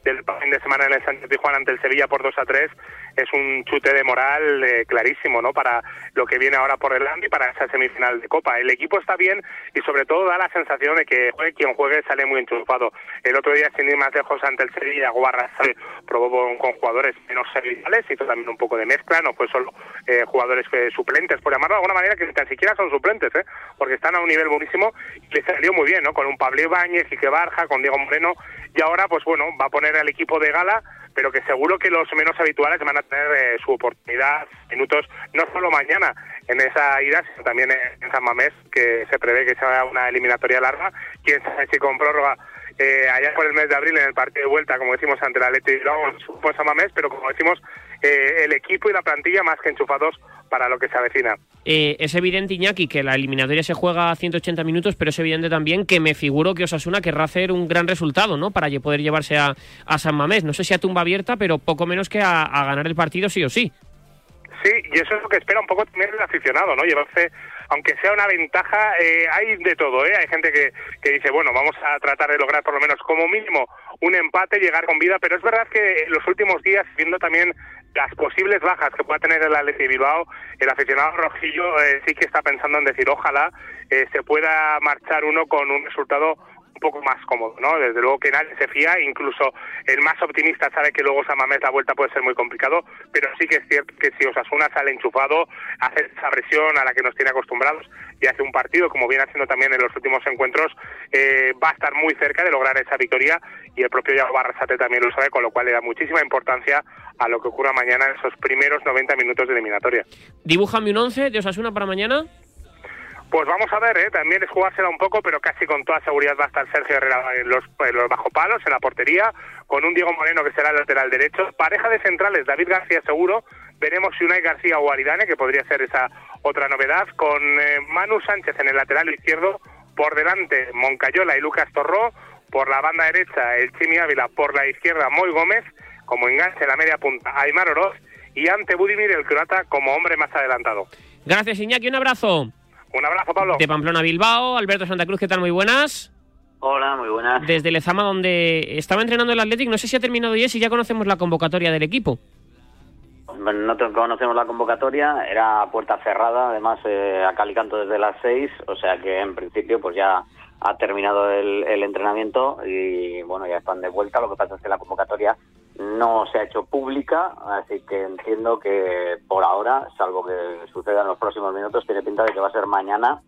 del fin de semana en el Sánchez Tijuana ante el Sevilla por 2 a 3 es un chute de moral eh, clarísimo ¿no? para lo que viene ahora por delante y para esa semifinal de Copa. El equipo está bien y sobre todo da la sensación de que quien juegue sale muy enchufado. El otro día, sin ir más lejos, ante el Sevilla, Guarra se probó con, con jugadores menos serviciales, hizo también un poco de mezcla, no fue solo eh, jugadores eh, suplentes, por llamarlo de alguna manera, que ni tan siquiera son suplentes, ¿eh? porque están a un nivel buenísimo y le salió muy bien, ¿no? con un Pablo Ibáñez, Quique Barja, con Diego Moreno, y ahora, pues bueno, va a poner al equipo de gala pero que seguro que los menos habituales van a tener eh, su oportunidad, minutos, no solo mañana en esa ida, sino también en, San Mamés, que se prevé que sea una eliminatoria larga. Quién sabe si con prórroga eh, allá por el mes de abril en el partido de vuelta, como decimos, ante la Leti y luego en San Mamés, pero como decimos, eh, el equipo y la plantilla más que enchufados para lo que se avecina.
Eh, es evidente, Iñaki, que la eliminatoria se juega a 180 minutos, pero es evidente también que me figuro que Osasuna querrá hacer un gran resultado, ¿no? Para poder llevarse a, a San Mamés. No sé si a tumba abierta, pero poco menos que a, a ganar el partido sí o sí.
Sí, y eso es lo que espera un poco también el aficionado, ¿no? Llevarse, aunque sea una ventaja, eh, hay de todo, ¿eh? Hay gente que, que dice, bueno, vamos a tratar de lograr por lo menos como mínimo un empate, llegar con vida, pero es verdad que en los últimos días, viendo también las posibles bajas que pueda tener el Atleti Bilbao, el aficionado rojillo eh, sí que está pensando en decir, ojalá eh, se pueda marchar uno con un resultado un poco más cómodo, ¿no? Desde luego que nadie se fía, incluso el más optimista sabe que luego San Mamés la vuelta puede ser muy complicado, pero sí que es cierto que si Osasuna sale enchufado, hace esa presión a la que nos tiene acostumbrados y hace un partido, como viene haciendo también en los últimos encuentros, eh, va a estar muy cerca de lograr esa victoria y el propio Yago Barrasate también lo sabe, con lo cual le da muchísima importancia a lo que ocurra mañana en esos primeros 90 minutos de eliminatoria.
Dibújame un 11 de Osasuna para mañana.
Pues vamos a ver, ¿eh? también es jugársela un poco, pero casi con toda seguridad va a estar Sergio Herrera en los, en bajo palos, en la portería, con un Diego Moreno que será el lateral derecho. Pareja de centrales, David García seguro. Veremos si Unai García o Aridane, que podría ser esa otra novedad, con eh, Manu Sánchez en el lateral izquierdo, por delante Moncayola y Lucas Torró, por la banda derecha el Chimi Ávila, por la izquierda Moy Gómez, como enganche en la media punta Aymar Oroz y ante Budimir el croata como hombre más adelantado.
Gracias, Iñaki. Un abrazo.
Un abrazo, Pablo.
De Pamplona a Bilbao, Alberto Santa Cruz, ¿qué tal? Muy buenas.
Hola, muy buenas.
Desde Lezama, donde estaba entrenando el Athletic, no sé si ha terminado ya, si ya conocemos la convocatoria del equipo.
No conocemos la convocatoria, era puerta cerrada, además eh, a Calicanto desde las seis, o sea que en principio pues ya ha terminado el, el entrenamiento y bueno, ya están de vuelta. Lo que pasa es que la convocatoria no se ha hecho pública, así que entiendo que por ahora, salvo que suceda en los próximos minutos, tiene pinta de que va a ser mañana,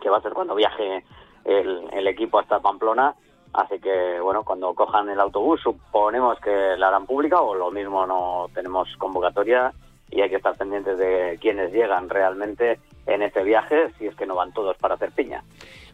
que va a ser cuando viaje el, el equipo hasta Pamplona. Así que, bueno, cuando cojan el autobús, suponemos que la harán pública o lo mismo no tenemos convocatoria y hay que estar pendientes de quiénes llegan realmente en este viaje, si es que no van todos para hacer piña.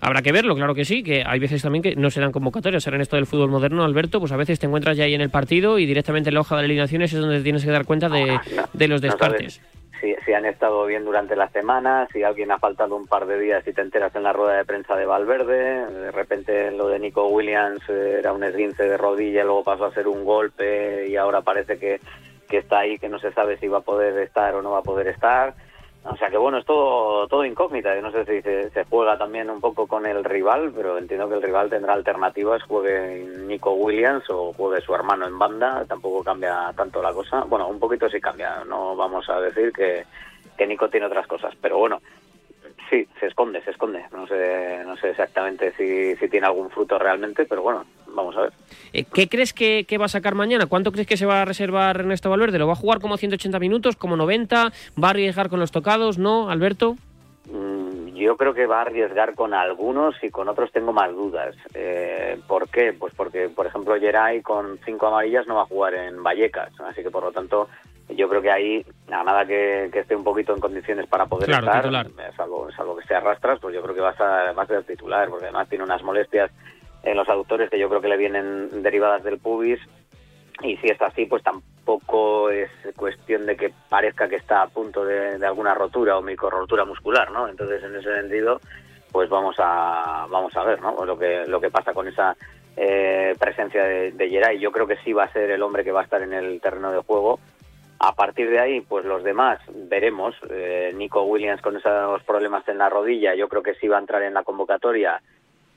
Habrá que verlo, claro que sí, que hay veces también que no se dan convocatorias. En esto del fútbol moderno, Alberto, pues a veces te encuentras ya ahí en el partido y directamente en la hoja de alineaciones es donde tienes que dar cuenta de, de los
No
descartes.
sabes si, si han estado bien durante la semana, si alguien ha faltado un par de días y te enteras en la rueda de prensa de Valverde, de repente lo de Nico Williams era un esguince de rodilla, luego pasó a ser un golpe y ahora parece que, que está ahí, que no se sabe si va a poder estar o no va a poder estar. O sea que bueno, es todo, todo incógnita. Yo no sé si se, se juega también un poco con el rival, pero entiendo que el rival tendrá alternativas, juegue Nico Williams o juegue su hermano en banda, tampoco cambia tanto la cosa. Bueno, un poquito sí cambia, no vamos a decir que, que Nico tiene otras cosas, pero bueno, sí, se esconde, se esconde. No sé, no sé exactamente si, si tiene algún fruto realmente, pero bueno, vamos a ver.
Eh, ¿Qué crees que, que va a sacar mañana? ¿Cuánto crees que se va a reservar Ernesto Valverde? ¿Lo va a jugar como 180 minutos, como 90? ¿Va a arriesgar con los tocados? ¿No, Alberto?
Mm, Yo creo que va a arriesgar con algunos y con otros tengo más dudas. Eh, ¿Por qué? Pues porque, por ejemplo, Geray con cinco amarillas no va a jugar en Vallecas, así que por lo tanto yo creo que ahí, a nada que, que esté un poquito en condiciones para poder
Claro,
estar,
titular.
salvo, salvo que se arrastras, pues yo creo que va a, ser, va a ser titular, porque además tiene unas molestias en los aductores que yo creo que le vienen derivadas del pubis y si es así, pues tampoco es cuestión de que parezca que está a punto de, de alguna rotura o micro-rotura muscular, ¿no? Entonces, en ese sentido, pues vamos a vamos a ver, ¿no? Lo que lo que pasa con esa eh, presencia de, de. Yo creo que sí va a ser el hombre que va a estar en el terreno de juego. A partir de ahí, pues los demás veremos. Eh, Nico Williams con esos problemas en la rodilla, yo creo que sí va a entrar en la convocatoria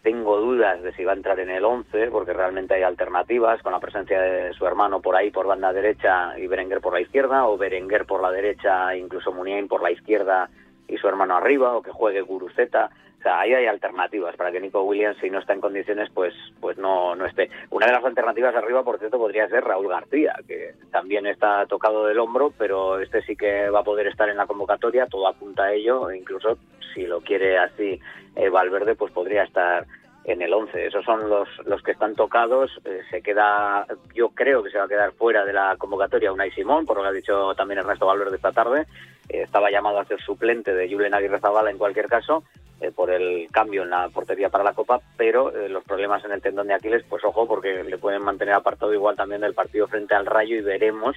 tengo dudas de si va a entrar en el 11, porque realmente hay alternativas con la presencia de su hermano por ahí, por banda derecha, y Berenguer por la izquierda, o Berenguer por la derecha, incluso Muniain por la izquierda y su hermano arriba, o que juegue Guruceta. O sea, ahí hay alternativas para que Nico Williams, si no está en condiciones, pues pues no, no esté. Una de las alternativas arriba, por cierto, podría ser Raúl García, que también está tocado del hombro, pero este sí que va a poder estar en la convocatoria, todo apunta a ello, incluso si lo quiere así eh, Valverde, pues podría estar en el 11. Esos son los, los que están tocados. Eh, se queda, yo creo que se va a quedar fuera de la convocatoria Unai Simón, por lo que ha dicho también Ernesto Valverde esta tarde. Eh, estaba llamado a ser suplente de Julen Aguirre Zabala en cualquier caso, eh, por el cambio en la portería para la Copa, pero eh, los problemas en el tendón de Aquiles, pues ojo, porque le pueden mantener apartado igual también del partido frente al Rayo y veremos,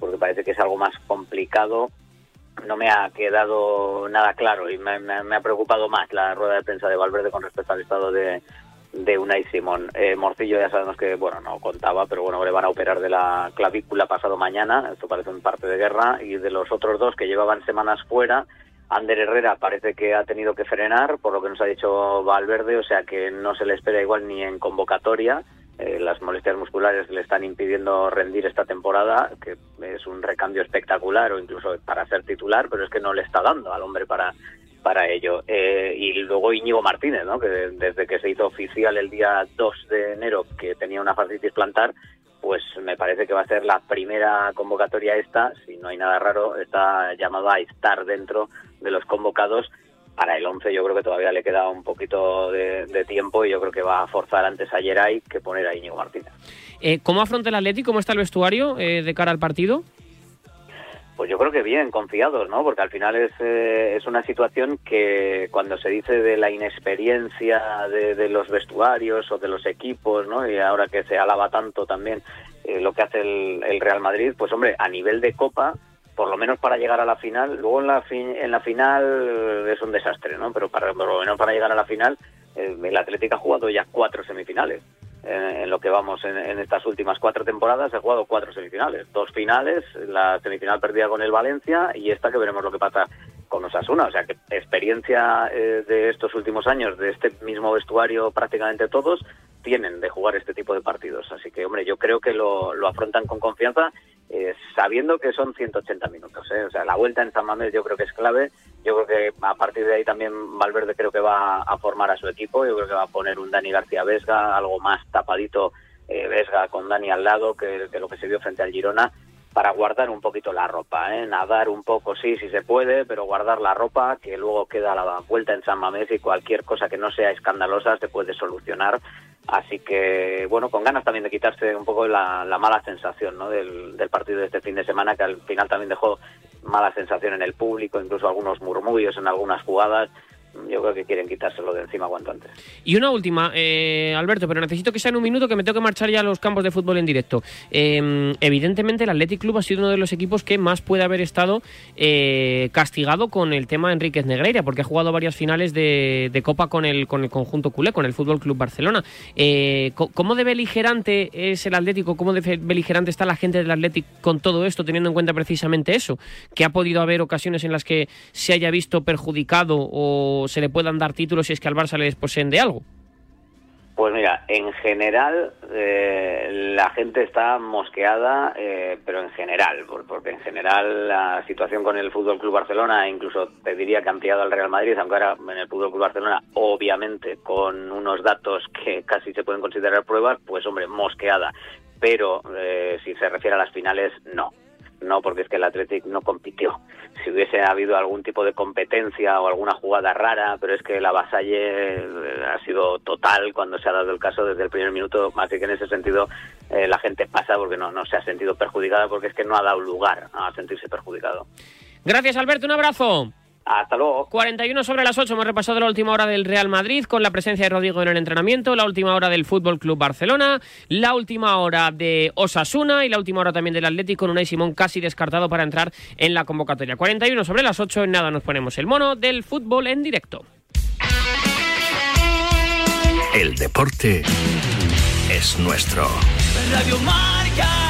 porque parece que es algo más complicado. No me ha quedado nada claro y me ha preocupado más la rueda de prensa de Valverde con respecto al estado de, de Unai Simón. Eh, Morcillo ya sabemos que, bueno, no contaba, pero bueno, le van a operar de la clavícula pasado mañana, esto parece un parte de guerra, y de los otros dos que llevaban semanas fuera, Ander Herrera parece que ha tenido que frenar, por lo que nos ha dicho Valverde, o sea que no se le espera igual ni en convocatoria. Eh, las molestias musculares le están impidiendo rendir esta temporada, que es un recambio espectacular o incluso para ser titular, pero es que no le está dando al hombre para para ello. Eh, y luego Íñigo Martínez, ¿no? que desde que se hizo oficial el día 2 de enero que tenía una fascitis plantar, pues me parece que va a ser la primera convocatoria esta, si no hay nada raro, está llamada a estar dentro de los convocados para el 11 yo creo que todavía le queda un poquito de, tiempo y yo creo que va a forzar antes a Geray que poner a Íñigo Martínez.
Eh, ¿Cómo afronta el Atleti? ¿Cómo está el vestuario eh, de cara al partido?
Pues yo creo que bien, confiados, ¿no? Porque al final es, eh, es una situación que cuando se dice de la inexperiencia de, los vestuarios o de los equipos, ¿no? Y ahora que se alaba tanto también eh, lo que hace el, el Real Madrid, pues hombre, a nivel de Copa, por lo menos para llegar a la final, luego en la, fi- en la final es un desastre, ¿no? Pero para, por lo menos para llegar a la final, eh, el Atlético ha jugado ya cuatro semifinales. En, en lo que vamos en, en estas últimas cuatro temporadas, ha jugado cuatro semifinales. Dos finales, la semifinal perdida con el Valencia y esta que veremos lo que pasa con Osasuna. O sea que experiencia eh, de estos últimos años, de este mismo vestuario prácticamente todos, tienen de jugar este tipo de partidos. Así que, hombre, yo creo que lo, lo afrontan con confianza, eh, sabiendo que son 180 minutos. ¿eh? O sea, la vuelta en San Mamés yo creo que es clave. Yo creo que a partir de ahí también Valverde creo que va a formar a su equipo. Yo creo que va a poner un Dani García Vesga, algo más tapadito eh, Vesga con Dani al lado que, lo que se vio frente al Girona para guardar un poquito la ropa, ¿eh? nadar un poco, sí, si se puede, pero guardar la ropa, que luego queda la vuelta en San Mamés y cualquier cosa que no sea escandalosa se puede solucionar. Así que, bueno, con ganas también de quitarse un poco la, la mala sensación ¿no? del, del partido de este fin de semana, que al final también dejó mala sensación en el público, incluso algunos murmullos en algunas jugadas. Yo creo que quieren quitárselo de encima cuanto antes.
Y una última, eh, Alberto, pero necesito que sea en un minuto que me tengo que marchar ya a los campos de fútbol en directo. Eh, evidentemente el Athletic Club ha sido uno de los equipos que más puede haber estado eh, castigado con el tema Enríquez Negreira, porque ha jugado varias finales de, de Copa con el, con el conjunto culé, con el Fútbol Club Barcelona. Eh, ¿Cómo de beligerante es el Atlético? ¿Cómo de beligerante está la gente del Athletic con todo esto, teniendo en cuenta precisamente eso? Que ha podido haber ocasiones en las que se haya visto perjudicado o se le puedan dar títulos si es que al Barça le desposeen de algo.
Pues mira, en general eh, la gente está mosqueada, eh, pero en general, por- porque en general la situación con el Fútbol Club Barcelona, incluso te diría que ha ampliado al Real Madrid, aunque ahora en el Fútbol Club Barcelona, obviamente con unos datos que casi se pueden considerar pruebas, pues hombre, mosqueada. Pero eh, si se refiere a las finales, no. No, porque es que el Athletic no compitió. Si hubiese habido algún tipo de competencia o alguna jugada rara, pero es que la Vasalle eh, ha sido total cuando se ha dado el caso desde el primer minuto. Así que en ese sentido eh, la gente pasa porque no, no se ha sentido perjudicada, porque es que no ha dado lugar a sentirse perjudicado.
Gracias, Alberto. Un abrazo.
Hasta luego.
41 sobre las 8. Hemos repasado la última hora del Real Madrid con la presencia de Rodrigo en el entrenamiento, la última hora del Fútbol Club Barcelona, la última hora de Osasuna y la última hora también del Atlético con Unai Simón casi descartado para entrar en la convocatoria. 41 sobre las 8. En nada nos ponemos el mono del fútbol en directo.
El deporte es nuestro.
Radio Marca.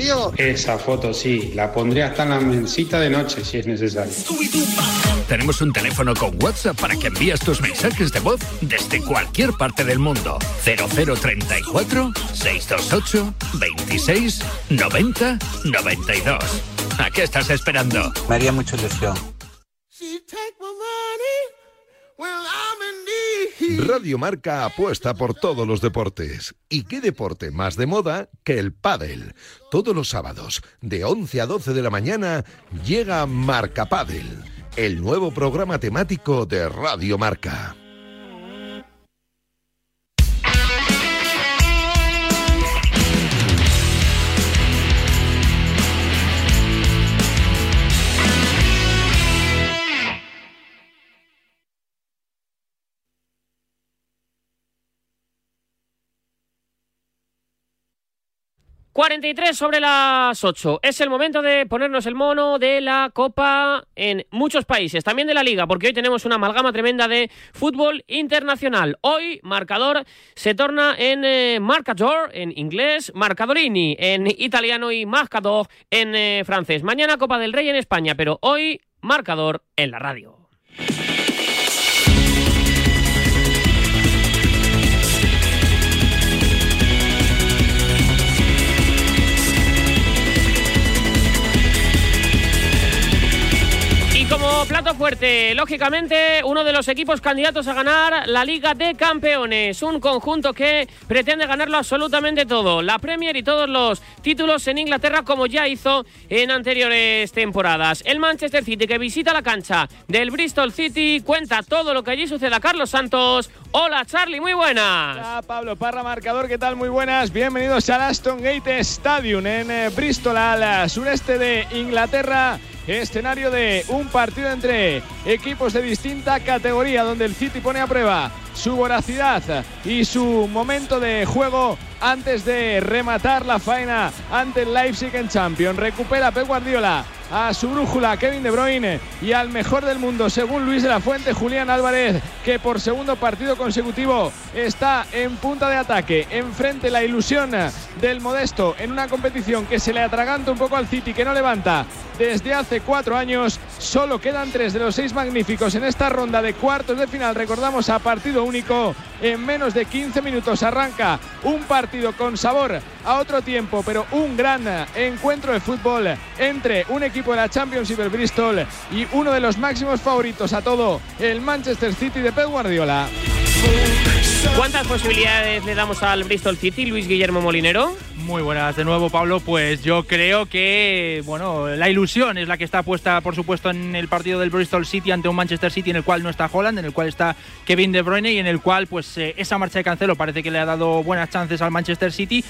tío.
Esa foto sí, la pondré hasta en la mesita de noche si es necesario.
Tenemos un teléfono con WhatsApp para que envíes tus mensajes de voz desde cualquier parte del mundo. 0034 628 26 90 92. ¿A qué estás esperando?
Me haría mucha ilusión.
Radio Marca apuesta por todos los deportes. ¿Y qué deporte más de moda que el pádel? Todos los sábados, de 11 a 12 de la mañana, llega Marca Pádel, el nuevo programa temático de Radio Marca.
...43 sobre las 8. Es el momento de ponernos el mono de la Copa en muchos países, también de la Liga, porque hoy tenemos una amalgama tremenda de fútbol internacional. Hoy, marcador se torna en eh, marcador en inglés, marcadorini en italiano y marcador en eh, francés. Mañana Copa del Rey en España, pero hoy marcador en la radio. Plato fuerte, lógicamente, uno de los equipos candidatos a ganar la Liga de Campeones. Un conjunto que pretende ganarlo absolutamente todo. La Premier y todos los títulos en Inglaterra, como ya hizo en anteriores temporadas. El Manchester City, que visita la cancha del Bristol City, cuenta todo lo que allí sucede a Carlos Santos. Hola, Charlie, muy buenas.
Hola, Pablo Parra, marcador, ¿qué tal? Muy buenas. Bienvenidos al Aston Gate Stadium en eh, Bristol, al sureste de Inglaterra. Escenario de un partido entre equipos de distinta categoría, donde el City pone a prueba su voracidad y su momento de juego antes de rematar la faena ante el Leipzig en Champions. Recupera Pep Guardiola a su brújula Kevin De Bruyne y al mejor del mundo, según Luis de la Fuente, Julián Álvarez, que por segundo partido consecutivo está en punta de ataque. Enfrente la ilusión del Modesto en una competición que se le atraganta un poco al City, que no levanta desde hace cuatro años. Solo quedan tres de los seis magníficos en esta ronda de cuartos de final. Recordamos a partido único. En menos de 15 minutos arranca un partido con sabor a otro tiempo, pero un gran encuentro de fútbol entre un equipo de la Championship, el Bristol, y uno de los máximos favoritos a todo, el Manchester City de Pep Guardiola.
¿Cuántas posibilidades le damos al Bristol City, Luis Guillermo Molinero?
Muy buenas de nuevo, Pablo. Pues yo creo que, bueno, la ilusión es la que está puesta, por supuesto, en el partido del Bristol City ante un Manchester City en el cual no está Holland, en el cual está Kevin De Bruyne y en el cual, pues, eh, esa marcha de Cancelo parece que le ha dado buenas chances al Manchester City.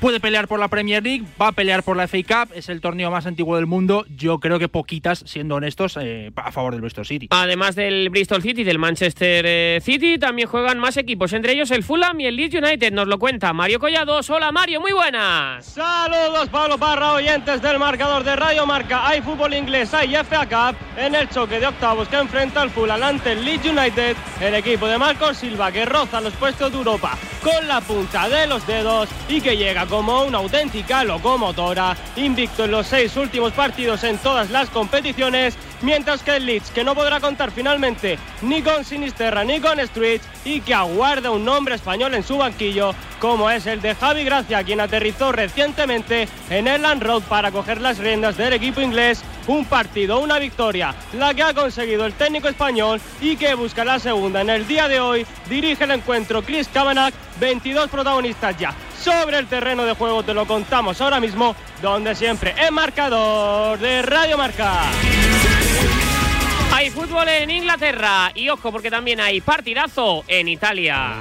Puede pelear por la Premier League, va a pelear por la FA Cup, es el torneo más antiguo del mundo. Yo creo que poquitas, siendo honestos, eh, a favor del Bristol City.
Además del Bristol City y del Manchester eh, City, también juegan más equipos, entre ellos el Fulham y el Leeds United. Nos lo cuenta Mario Collados. Hola Mario, muy buenas.
Saludos Pablo Parra, oyentes del marcador de Radio Marca. Hay fútbol inglés, hay FA Cup en el choque de octavos que enfrenta al Fulham ante el Leeds United. El equipo de Marco Silva que roza los puestos de Europa con la punta de los dedos y que llega como una auténtica locomotora, invicto en los seis últimos partidos en todas las competiciones, mientras que el Leeds, que no podrá contar finalmente ni con Sinisterra ni con Street y que aguarda un nombre español en su banquillo, como es el de Javi Gracia, quien aterrizó recientemente en Elland Road para coger las riendas del equipo inglés. Un partido, una victoria, la que ha conseguido el técnico español y que busca la segunda en el día de hoy. Dirige el encuentro Chris Kavanagh, 22 protagonistas ya sobre el terreno de juego. Te lo contamos ahora mismo, donde siempre es marcador de Radio Marca.
Hay fútbol en Inglaterra y ojo porque también hay partidazo en Italia.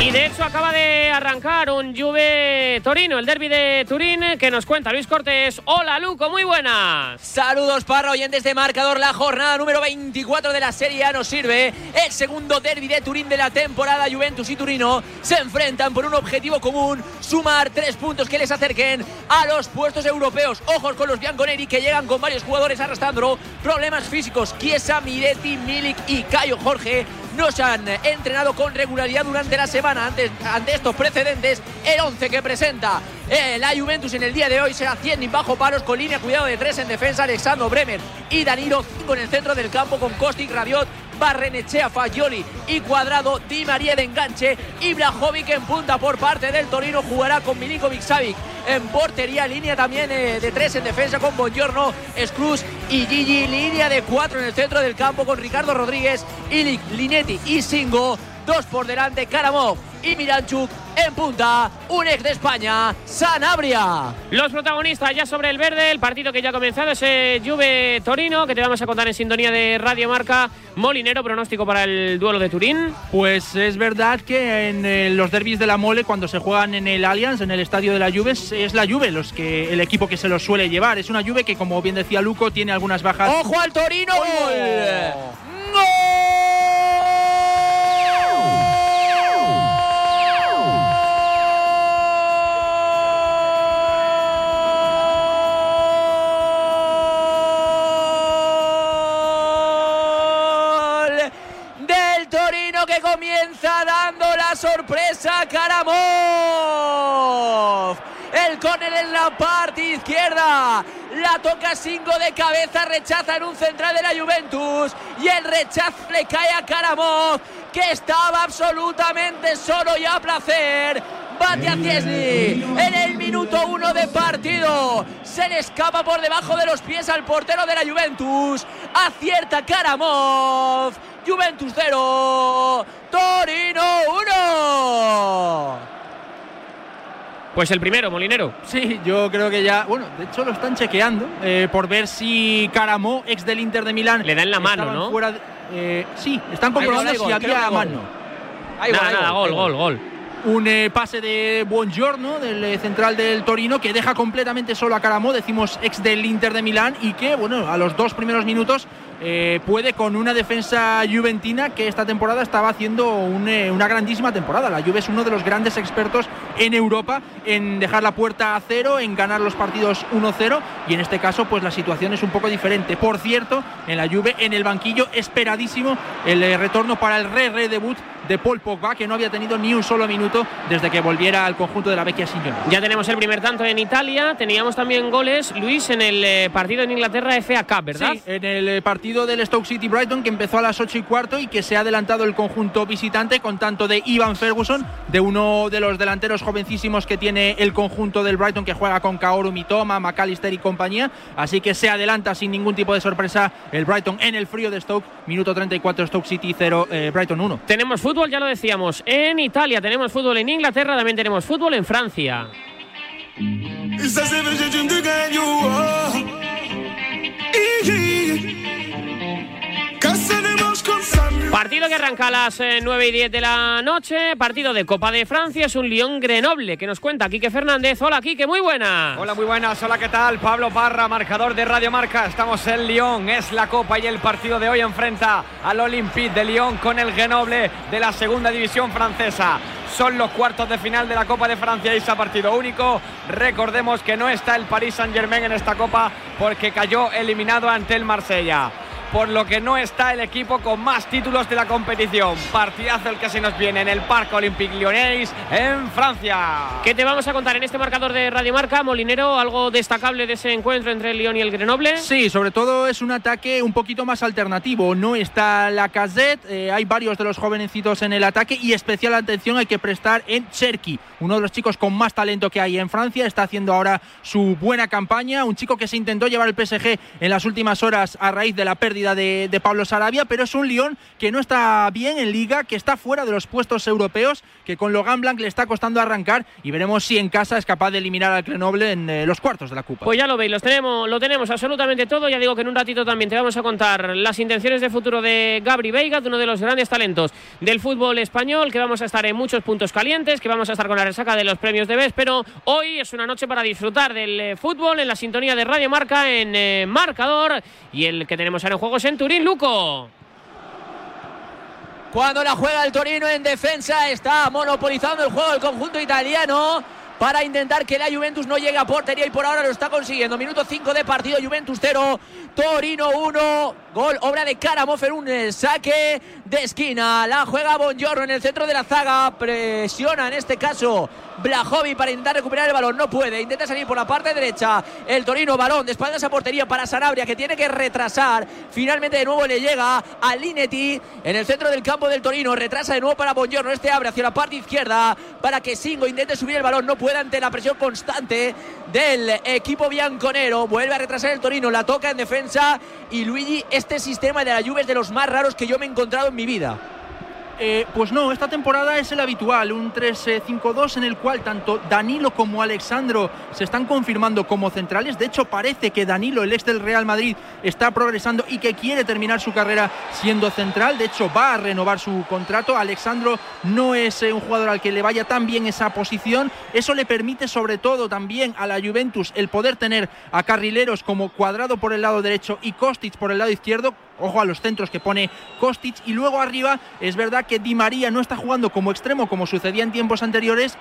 Y de hecho acaba de arrancar un Juve Torino, el derby de Turín, que nos cuenta Luis Cortés. Hola Luco, muy buenas.
Saludos para oyentes de marcador. La jornada número 24 de la Serie A nos sirve. El segundo derby de Turín de la temporada. Juventus y Turino se enfrentan por un objetivo común: sumar tres puntos que les acerquen a los puestos europeos. Ojos con los bianconeri que llegan con varios jugadores arrastrando problemas físicos. Chiesa, Miretti, Milik y Cayo Jorge no se han entrenado con regularidad durante la semana. Ante, ante estos precedentes, el 11 que presenta eh, la Juventus en el día de hoy será 100 bajo palos con línea cuidado de tres en defensa, Alexandro Bremer y Danilo, 5 en el centro del campo con Kostic, Rabiot, Barrenechea, Fagioli y Cuadrado, Di María de enganche y Blajovic en punta por parte del Torino. Jugará con Milinkovic Savic en portería, línea también eh, de tres en defensa con Bongiorno, Scruz y Gigi, línea de cuatro en el centro del campo con Ricardo Rodríguez, Ilic, Linetti y Singo, dos por delante, Karamov y Miranchuk en punta, un ex de España, Sanabria.
Los protagonistas ya sobre el verde, el partido que ya ha comenzado es eh, Juve Torino, que te vamos a contar en sintonía de Radio Marca. Molinero, pronóstico para el duelo de Turín.
Pues es verdad que en eh, los derbis de la Mole, cuando se juegan en el Allianz, en el estadio de la Juve, es, es la Juve los que, el equipo que se los suele llevar. Es una Juve que, como bien decía Luco, tiene algunas bajas.
¡Ojo al Torino! Gol sorpresa Karamov. El córner en la parte izquierda. La toca Singo de cabeza, rechaza en un central de la Juventus. Y el rechazo le cae a Karamov, que estaba absolutamente solo y a placer. Bate a Tiesny en el minuto uno de partido. Se le escapa por debajo de los pies al portero de la Juventus. Acierta Karamov. Juventus 0, Torino 1.
Pues el primero, Molinero.
Sí, yo creo que ya. Bueno, de hecho lo están chequeando eh, por ver si Caramó, ex del Inter de Milán.
Le da en la mano, ¿no?
de- eh, sí, están comprobando si
gol,
había mano.
Hay
nada,
gol,
nada,
gol,
gol, gol, gol.
un eh, pase de Buongiorno, del eh, central del Torino, que deja completamente solo a Caramó, decimos ex del Inter de Milán, y que, bueno, a los dos primeros minutos eh, puede con una defensa juventina que esta temporada estaba haciendo eh, una grandísima temporada. La Juve es uno de los grandes expertos en Europa en dejar la puerta a cero, en ganar los partidos 1-0 y en este caso pues la situación es un poco diferente. Por cierto, en la Juve en el banquillo esperadísimo el eh, retorno para el re re debut de Paul Pogba que no había tenido ni un solo minuto desde que volviera al conjunto de la Vecchia Signora.
Ya tenemos el primer tanto en Italia, teníamos también goles, Luis, en el eh, partido en Inglaterra FA Cup, ¿verdad?
Sí, en el eh, partido del Stoke City Brighton que empezó a las 8 y cuarto y que se ha adelantado el conjunto visitante con tanto de Ivan Ferguson, de uno de los delanteros jovencísimos que tiene el conjunto del Brighton que juega con Kaoru Mitoma, McAllister y compañía. Así que se adelanta sin ningún tipo de sorpresa el Brighton en el frío de Stoke, minuto 34, Stoke City 0, eh, Brighton 1.
Tenemos fútbol, ya lo decíamos, en Italia, tenemos fútbol en Inglaterra, también tenemos fútbol en Francia. Partido que arranca a las eh, 9 y 10 de la noche, partido de Copa de Francia, es un Lyon Grenoble que nos cuenta Quique Fernández. Hola Quique, muy buena.
Hola, muy buenas. Hola, ¿qué tal? Pablo Parra, marcador de Radio Marca. Estamos en Lyon, es la Copa y el partido de hoy enfrenta al Olympique de Lyon con el Grenoble de la segunda división francesa. Son los cuartos de final de la Copa de Francia y es a partido único. Recordemos que no está el Paris Saint-Germain en esta Copa porque cayó eliminado ante el Marsella por lo que no está el equipo con más títulos de la competición. Partidazo el que se nos viene en el Parque Olympique Lyonnais en Francia.
¿Qué te vamos a contar en este marcador de Radio Marca, Molinero? ¿Algo destacable de ese encuentro entre el Lyon y el Grenoble?
Sí, sobre todo es un ataque un poquito más alternativo. No está la Casette, eh, hay varios de los jovencitos en el ataque y especial atención hay que prestar en Cherky, uno de los chicos con más talento que hay en Francia. Está haciendo ahora su buena campaña. Un chico que se intentó llevar el PSG en las últimas horas a raíz de la pérdida de, de, Pablo Sarabia, pero es un Lyon que no está bien en liga, que está fuera de los puestos europeos, que con Logan Blanc le está costando arrancar y veremos si en casa es capaz de eliminar al Grenoble en eh, los cuartos de la Copa.
Pues ya lo veis, los tenemos, lo tenemos absolutamente todo. Ya digo que en un ratito también te vamos a contar las intenciones de futuro de Gabri Veiga, uno de los grandes talentos del fútbol español, que vamos a estar en muchos puntos calientes, que vamos a estar con la resaca de los premios de BES, pero hoy es una noche para disfrutar del eh, fútbol en la sintonía de Radio Marca en eh, marcador y el que tenemos ahora en juegos en Turín, Luco.
Cuando la juega el Torino en defensa, está monopolizando el juego el conjunto italiano para intentar que la Juventus no llegue a portería y por ahora lo está consiguiendo. Minuto 5 de partido, Juventus 0, Torino 1. Gol, obra de Karamov en un saque de esquina. La juega Bongiorno en el centro de la zaga. Presiona en este caso Blajovic para intentar recuperar el balón. No puede. Intenta salir por la parte derecha. El Torino, balón de espaldas a portería para Sanabria que tiene que retrasar. Finalmente de nuevo le llega a Linetti en el centro del campo del Torino. Retrasa de nuevo para Bongiorno. Este abre hacia la parte izquierda para que Singo intente subir el balón. No puede ante la presión constante del equipo bianconero. Vuelve a retrasar el Torino. La toca en defensa. Y Luigi, este sistema de la Juve es de los más raros que yo me he encontrado en mi vida.
Eh, pues no, esta temporada es el habitual, un 3-5-2 en el cual tanto Danilo como Alexandro se están confirmando como centrales. De hecho, parece que Danilo, el ex del Real Madrid, está progresando y que quiere terminar su carrera siendo central. De hecho, va a renovar su contrato. Alexandro no es eh, un jugador al que le vaya tan bien esa posición. Eso le permite sobre todo también a la Juventus el poder tener a carrileros como Cuadrado por el lado derecho y Kostic por el lado izquierdo. Ojo a los centros que pone Kostic. Y luego arriba es verdad que Di María no está jugando como extremo como sucedía en tiempos anteriores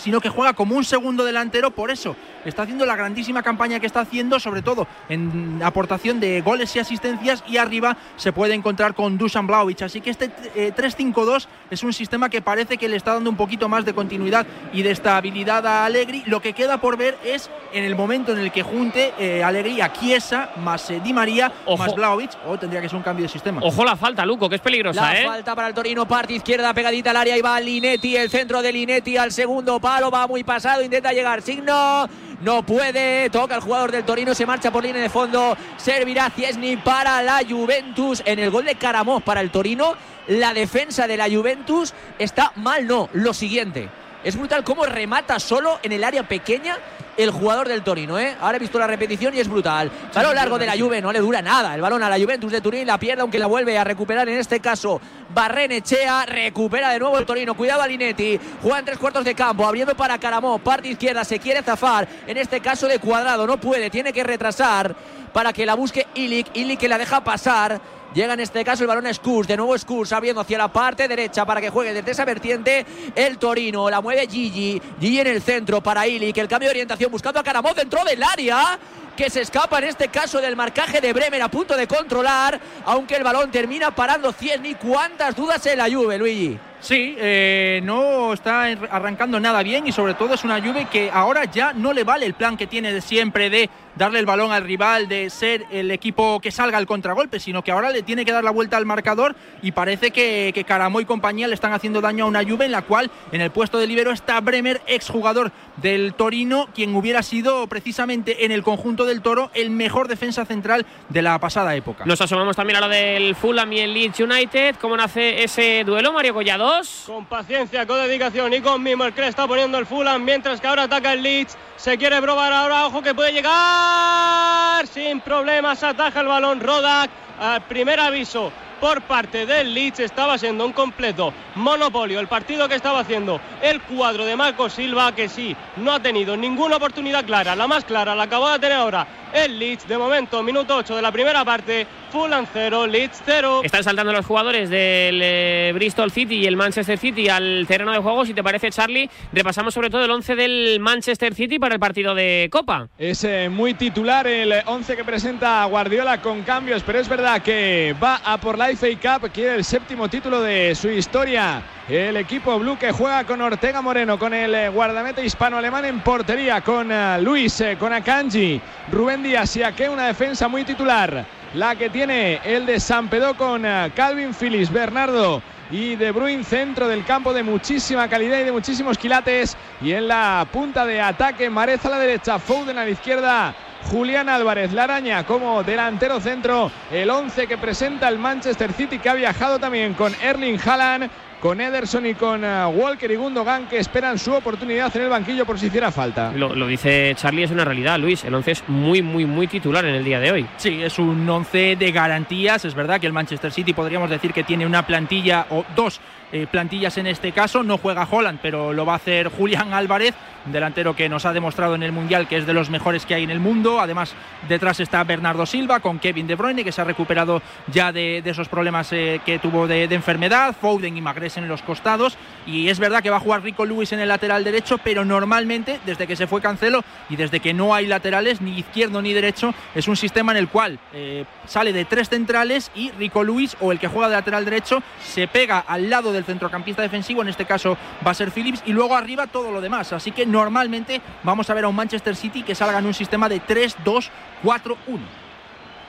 sino que juega como un segundo delantero, por eso está haciendo la grandísima campaña que está haciendo, sobre todo en aportación de goles y asistencias, y arriba se puede encontrar con Dusan Blaovic. Así que este eh, 3-5-2 es un sistema que parece que le está dando un poquito más de continuidad y de estabilidad a Allegri. Lo que queda por ver es en el momento en el que junte eh, Allegri a Chiesa más eh, Di María
Ojo.
más Blaovic, o tendría que ser un cambio de sistema.
Ojo la falta, Luco, que es peligrosa,
La
¿eh?
falta para el Torino, parte izquierda, pegadita al área, y va Linetti, el centro de Linetti al segundo palo, va muy pasado, intenta llegar, signo, no puede, toca el jugador del Torino, se marcha por línea de fondo, servirá Ciesni para la Juventus, en el gol de Caramós para el Torino, la defensa de la Juventus está mal, no, lo siguiente. Es brutal cómo remata solo en el área pequeña el jugador del Torino, ¿eh? Ahora he visto la repetición y es brutal. Balón largo de la Juve, no le dura nada. El balón a la Juventus de Turín la pierde, aunque la vuelve a recuperar en este caso Barrenechea. Recupera de nuevo el Torino. Cuidado a Linetti. Juega en tres cuartos de campo, abriendo para Caramó. Parte izquierda, se quiere zafar. En este caso de cuadrado, no puede, tiene que retrasar para que la busque Ilic. Ilic que la deja pasar. Llega en este caso el balón a de nuevo Skurs abriendo hacia la parte derecha para que juegue desde esa vertiente el Torino, la mueve Gigi, Gigi en el centro para Ili, que el cambio de orientación buscando a Caramón dentro del área, que se escapa en este caso del marcaje de Bremer a punto de controlar, aunque el balón termina parando 100 y cuántas dudas en la Juve, Luigi.
Sí, eh, no está arrancando nada bien y sobre todo es una Juve que ahora ya no le vale el plan que tiene de siempre de darle el balón al rival, de ser el equipo que salga al contragolpe, sino que ahora le tiene que dar la vuelta al marcador y parece que, Caramo y compañía le están haciendo daño a una Juve en la cual en el puesto de libero está Bremer, exjugador del Torino, quien hubiera sido precisamente en el conjunto del Toro el mejor defensa central de la pasada época.
Nos asomamos también a lo del Fulham y el Leeds United. ¿Cómo nace ese duelo, Mario Collado?
Con paciencia, con dedicación y con mimo el que le está poniendo el Fulham, mientras que ahora ataca el Leeds. Se quiere probar ahora, ojo que puede llegar sin problemas. Ataja el balón Rodak al primer aviso por parte del Leeds estaba siendo un completo monopolio el partido que estaba haciendo el cuadro de Marco Silva que sí no ha tenido ninguna oportunidad clara la más clara la acabó de tener ahora el Leeds. De momento minuto 8 de la primera parte Fulham 0 Leeds 0
están saltando los jugadores del eh, Bristol City y el Manchester City al terreno de juego si te parece Charlie. Repasamos sobre todo el 11 del Manchester City para el partido de Copa.
Es eh, muy titular el 11 que presenta Guardiola con cambios pero es verdad que va a por la FA Cup, quiere el séptimo título de su historia. El equipo blue que juega con Ortega Moreno, con el eh, guardameta hispano-alemán en portería, con uh, Luis, eh, con Akanji, Rubén Díaz y Ake, una defensa muy titular. La que tiene el de San Pedro con Calvin Phillips, Bernardo y De Bruyne, centro del campo de muchísima calidad y de muchísimos quilates. Y en la punta de ataque, Mareza a la derecha, Foden a la izquierda. Julián Álvarez, la araña como delantero centro, el 11 que presenta el Manchester City que ha viajado también con Erling Haaland, con Ederson y con uh, Walker y Gundogan que esperan su oportunidad en el banquillo por si hiciera falta.
Lo, lo, dice Charlie, es una realidad, Luis. El 11 es muy, muy, muy titular en el día de hoy.
Sí, es un 11 de garantías. Es verdad que el Manchester City podríamos decir que tiene una plantilla o dos eh, plantillas en este caso. No juega Holland, pero lo va a hacer Julián Álvarez, un delantero que nos ha demostrado en el Mundial que es de los mejores que hay en el mundo. Además, detrás está Bernardo Silva con Kevin De Bruyne, que se ha recuperado ya de, esos problemas eh, que tuvo de, enfermedad. Foden y Magres en los costados. Y es verdad que va a jugar Rico Lewis en el lateral derecho, pero normalmente, desde que se fue Cancelo y desde que no hay laterales, ni izquierdo ni derecho, es un sistema en el cual eh, sale de tres centrales y Rico Lewis o el que juega de lateral derecho se pega al lado del centrocampista defensivo, en este caso va a ser Phillips, y luego arriba todo lo demás. Así que normalmente vamos a ver a un Manchester City que salga en un sistema de 3-2-4-1.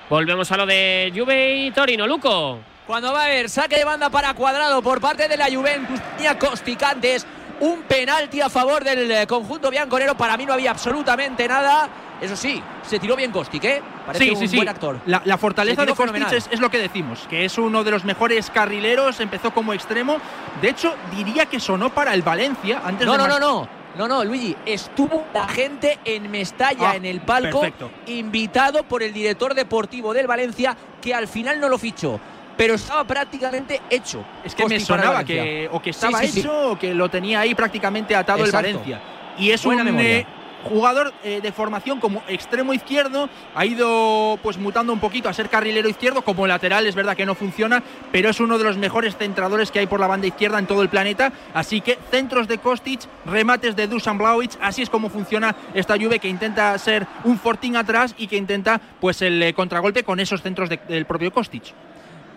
Volvemos a lo de Juve y Torino, Luco.
Cuando va a haber saque de banda para cuadrado por parte de la Juventus, tenía Costicantes, un penalti a favor del eh, conjunto bianconero. Para mí no había absolutamente nada. Eso sí, se tiró bien Kostic, ¿eh? Parece
sí,
un
sí, sí.
buen actor.
La, la fortaleza de Kostic es, es lo que decimos, que es uno de los mejores carrileros, empezó como extremo. De hecho, diría que sonó para el Valencia antes
No,
de
no,
mar-
no, no. No, no, Luigi, estuvo la gente en Mestalla,
Ah,
en el palco,
perfecto.
invitado por el director deportivo del Valencia, que al final no lo fichó, pero estaba prácticamente hecho.
Es que me sonaba que o que estaba
Sí, sí, sí.
hecho o que lo tenía ahí prácticamente atado
Exacto.
el Valencia. Y es
Buena
un
memoria.
eh, jugador eh, de formación como extremo izquierdo, ha ido pues mutando un poquito a ser carrilero izquierdo, como lateral es verdad que no funciona, pero es uno de los mejores centradores que hay por la banda izquierda en todo el planeta, así que centros de Kostic, remates de Dusan Blaovic, así es como funciona esta Juve que intenta ser un fortín atrás y que intenta pues el eh, contragolpe con esos centros de- del propio Kostic.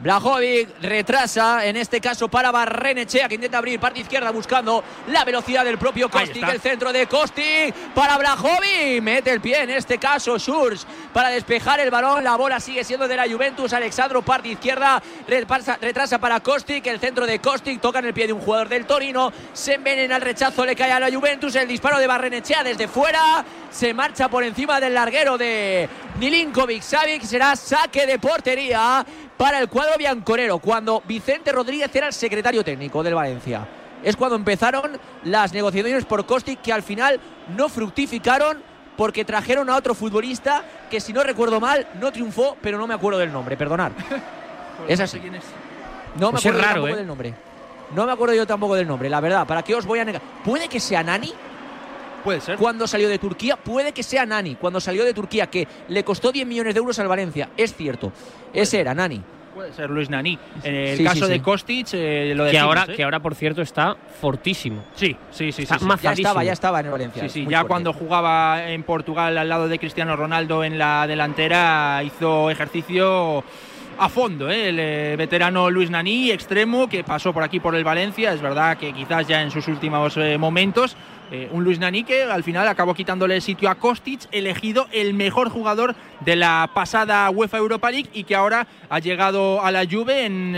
Blajovic retrasa, en este caso para Barrenechea, que intenta abrir parte izquierda buscando la velocidad del propio Kostic. El centro de Kostic para Blajovic. Mete el pie, en este caso Schurz, para despejar el balón. La bola sigue siendo de la Juventus. Alexandro, parte izquierda, retrasa para Kostic. El centro de Kostic toca en el pie de un jugador del Torino. Se envenena el rechazo, le cae a la Juventus. El disparo de Barrenechea desde fuera. Se marcha por encima del larguero de Milinkovic Savic. Será saque de portería para el cuadro bianconero cuando Vicente Rodríguez era el secretario técnico del Valencia. es cuando empezaron las negociaciones por Kostic que al final no fructificaron porque trajeron a otro futbolista que si no recuerdo mal no triunfó, pero no me acuerdo del nombre, perdonar. <laughs> es así. No me
Pues es
acuerdo yo
raro,
tampoco
¿eh?
del nombre. No me acuerdo yo tampoco del nombre, la verdad. ¿Para qué os voy a negar? Puede que sea Nani.
Puede ser.
Cuando salió de Turquía, puede que sea Nani. Cuando salió de Turquía, que le costó 10 millones de euros al Valencia. Es cierto. Ese era Nani.
Puede ser Luis Nani. En el
Sí,
caso
sí,
de
sí.
Kostic, eh, lo
Que
decimos,
ahora,
¿eh?
que ahora, por cierto, está fortísimo.
Sí, sí, sí.
Está
sí, sí.
mazadísimo.
Ya estaba, ya estaba en el Valencia.
Sí, sí, ya
fuerte.
cuando jugaba en Portugal al lado de Cristiano Ronaldo en la delantera hizo ejercicio a fondo, ¿eh? el eh, veterano Luis Nani, extremo, que pasó por aquí por el Valencia, es verdad que quizás ya en sus últimos eh, momentos, eh, un Luis Nani que al final acabó quitándole el sitio a Kostic, elegido el mejor jugador de la pasada UEFA Europa League y que ahora ha llegado a la Juve en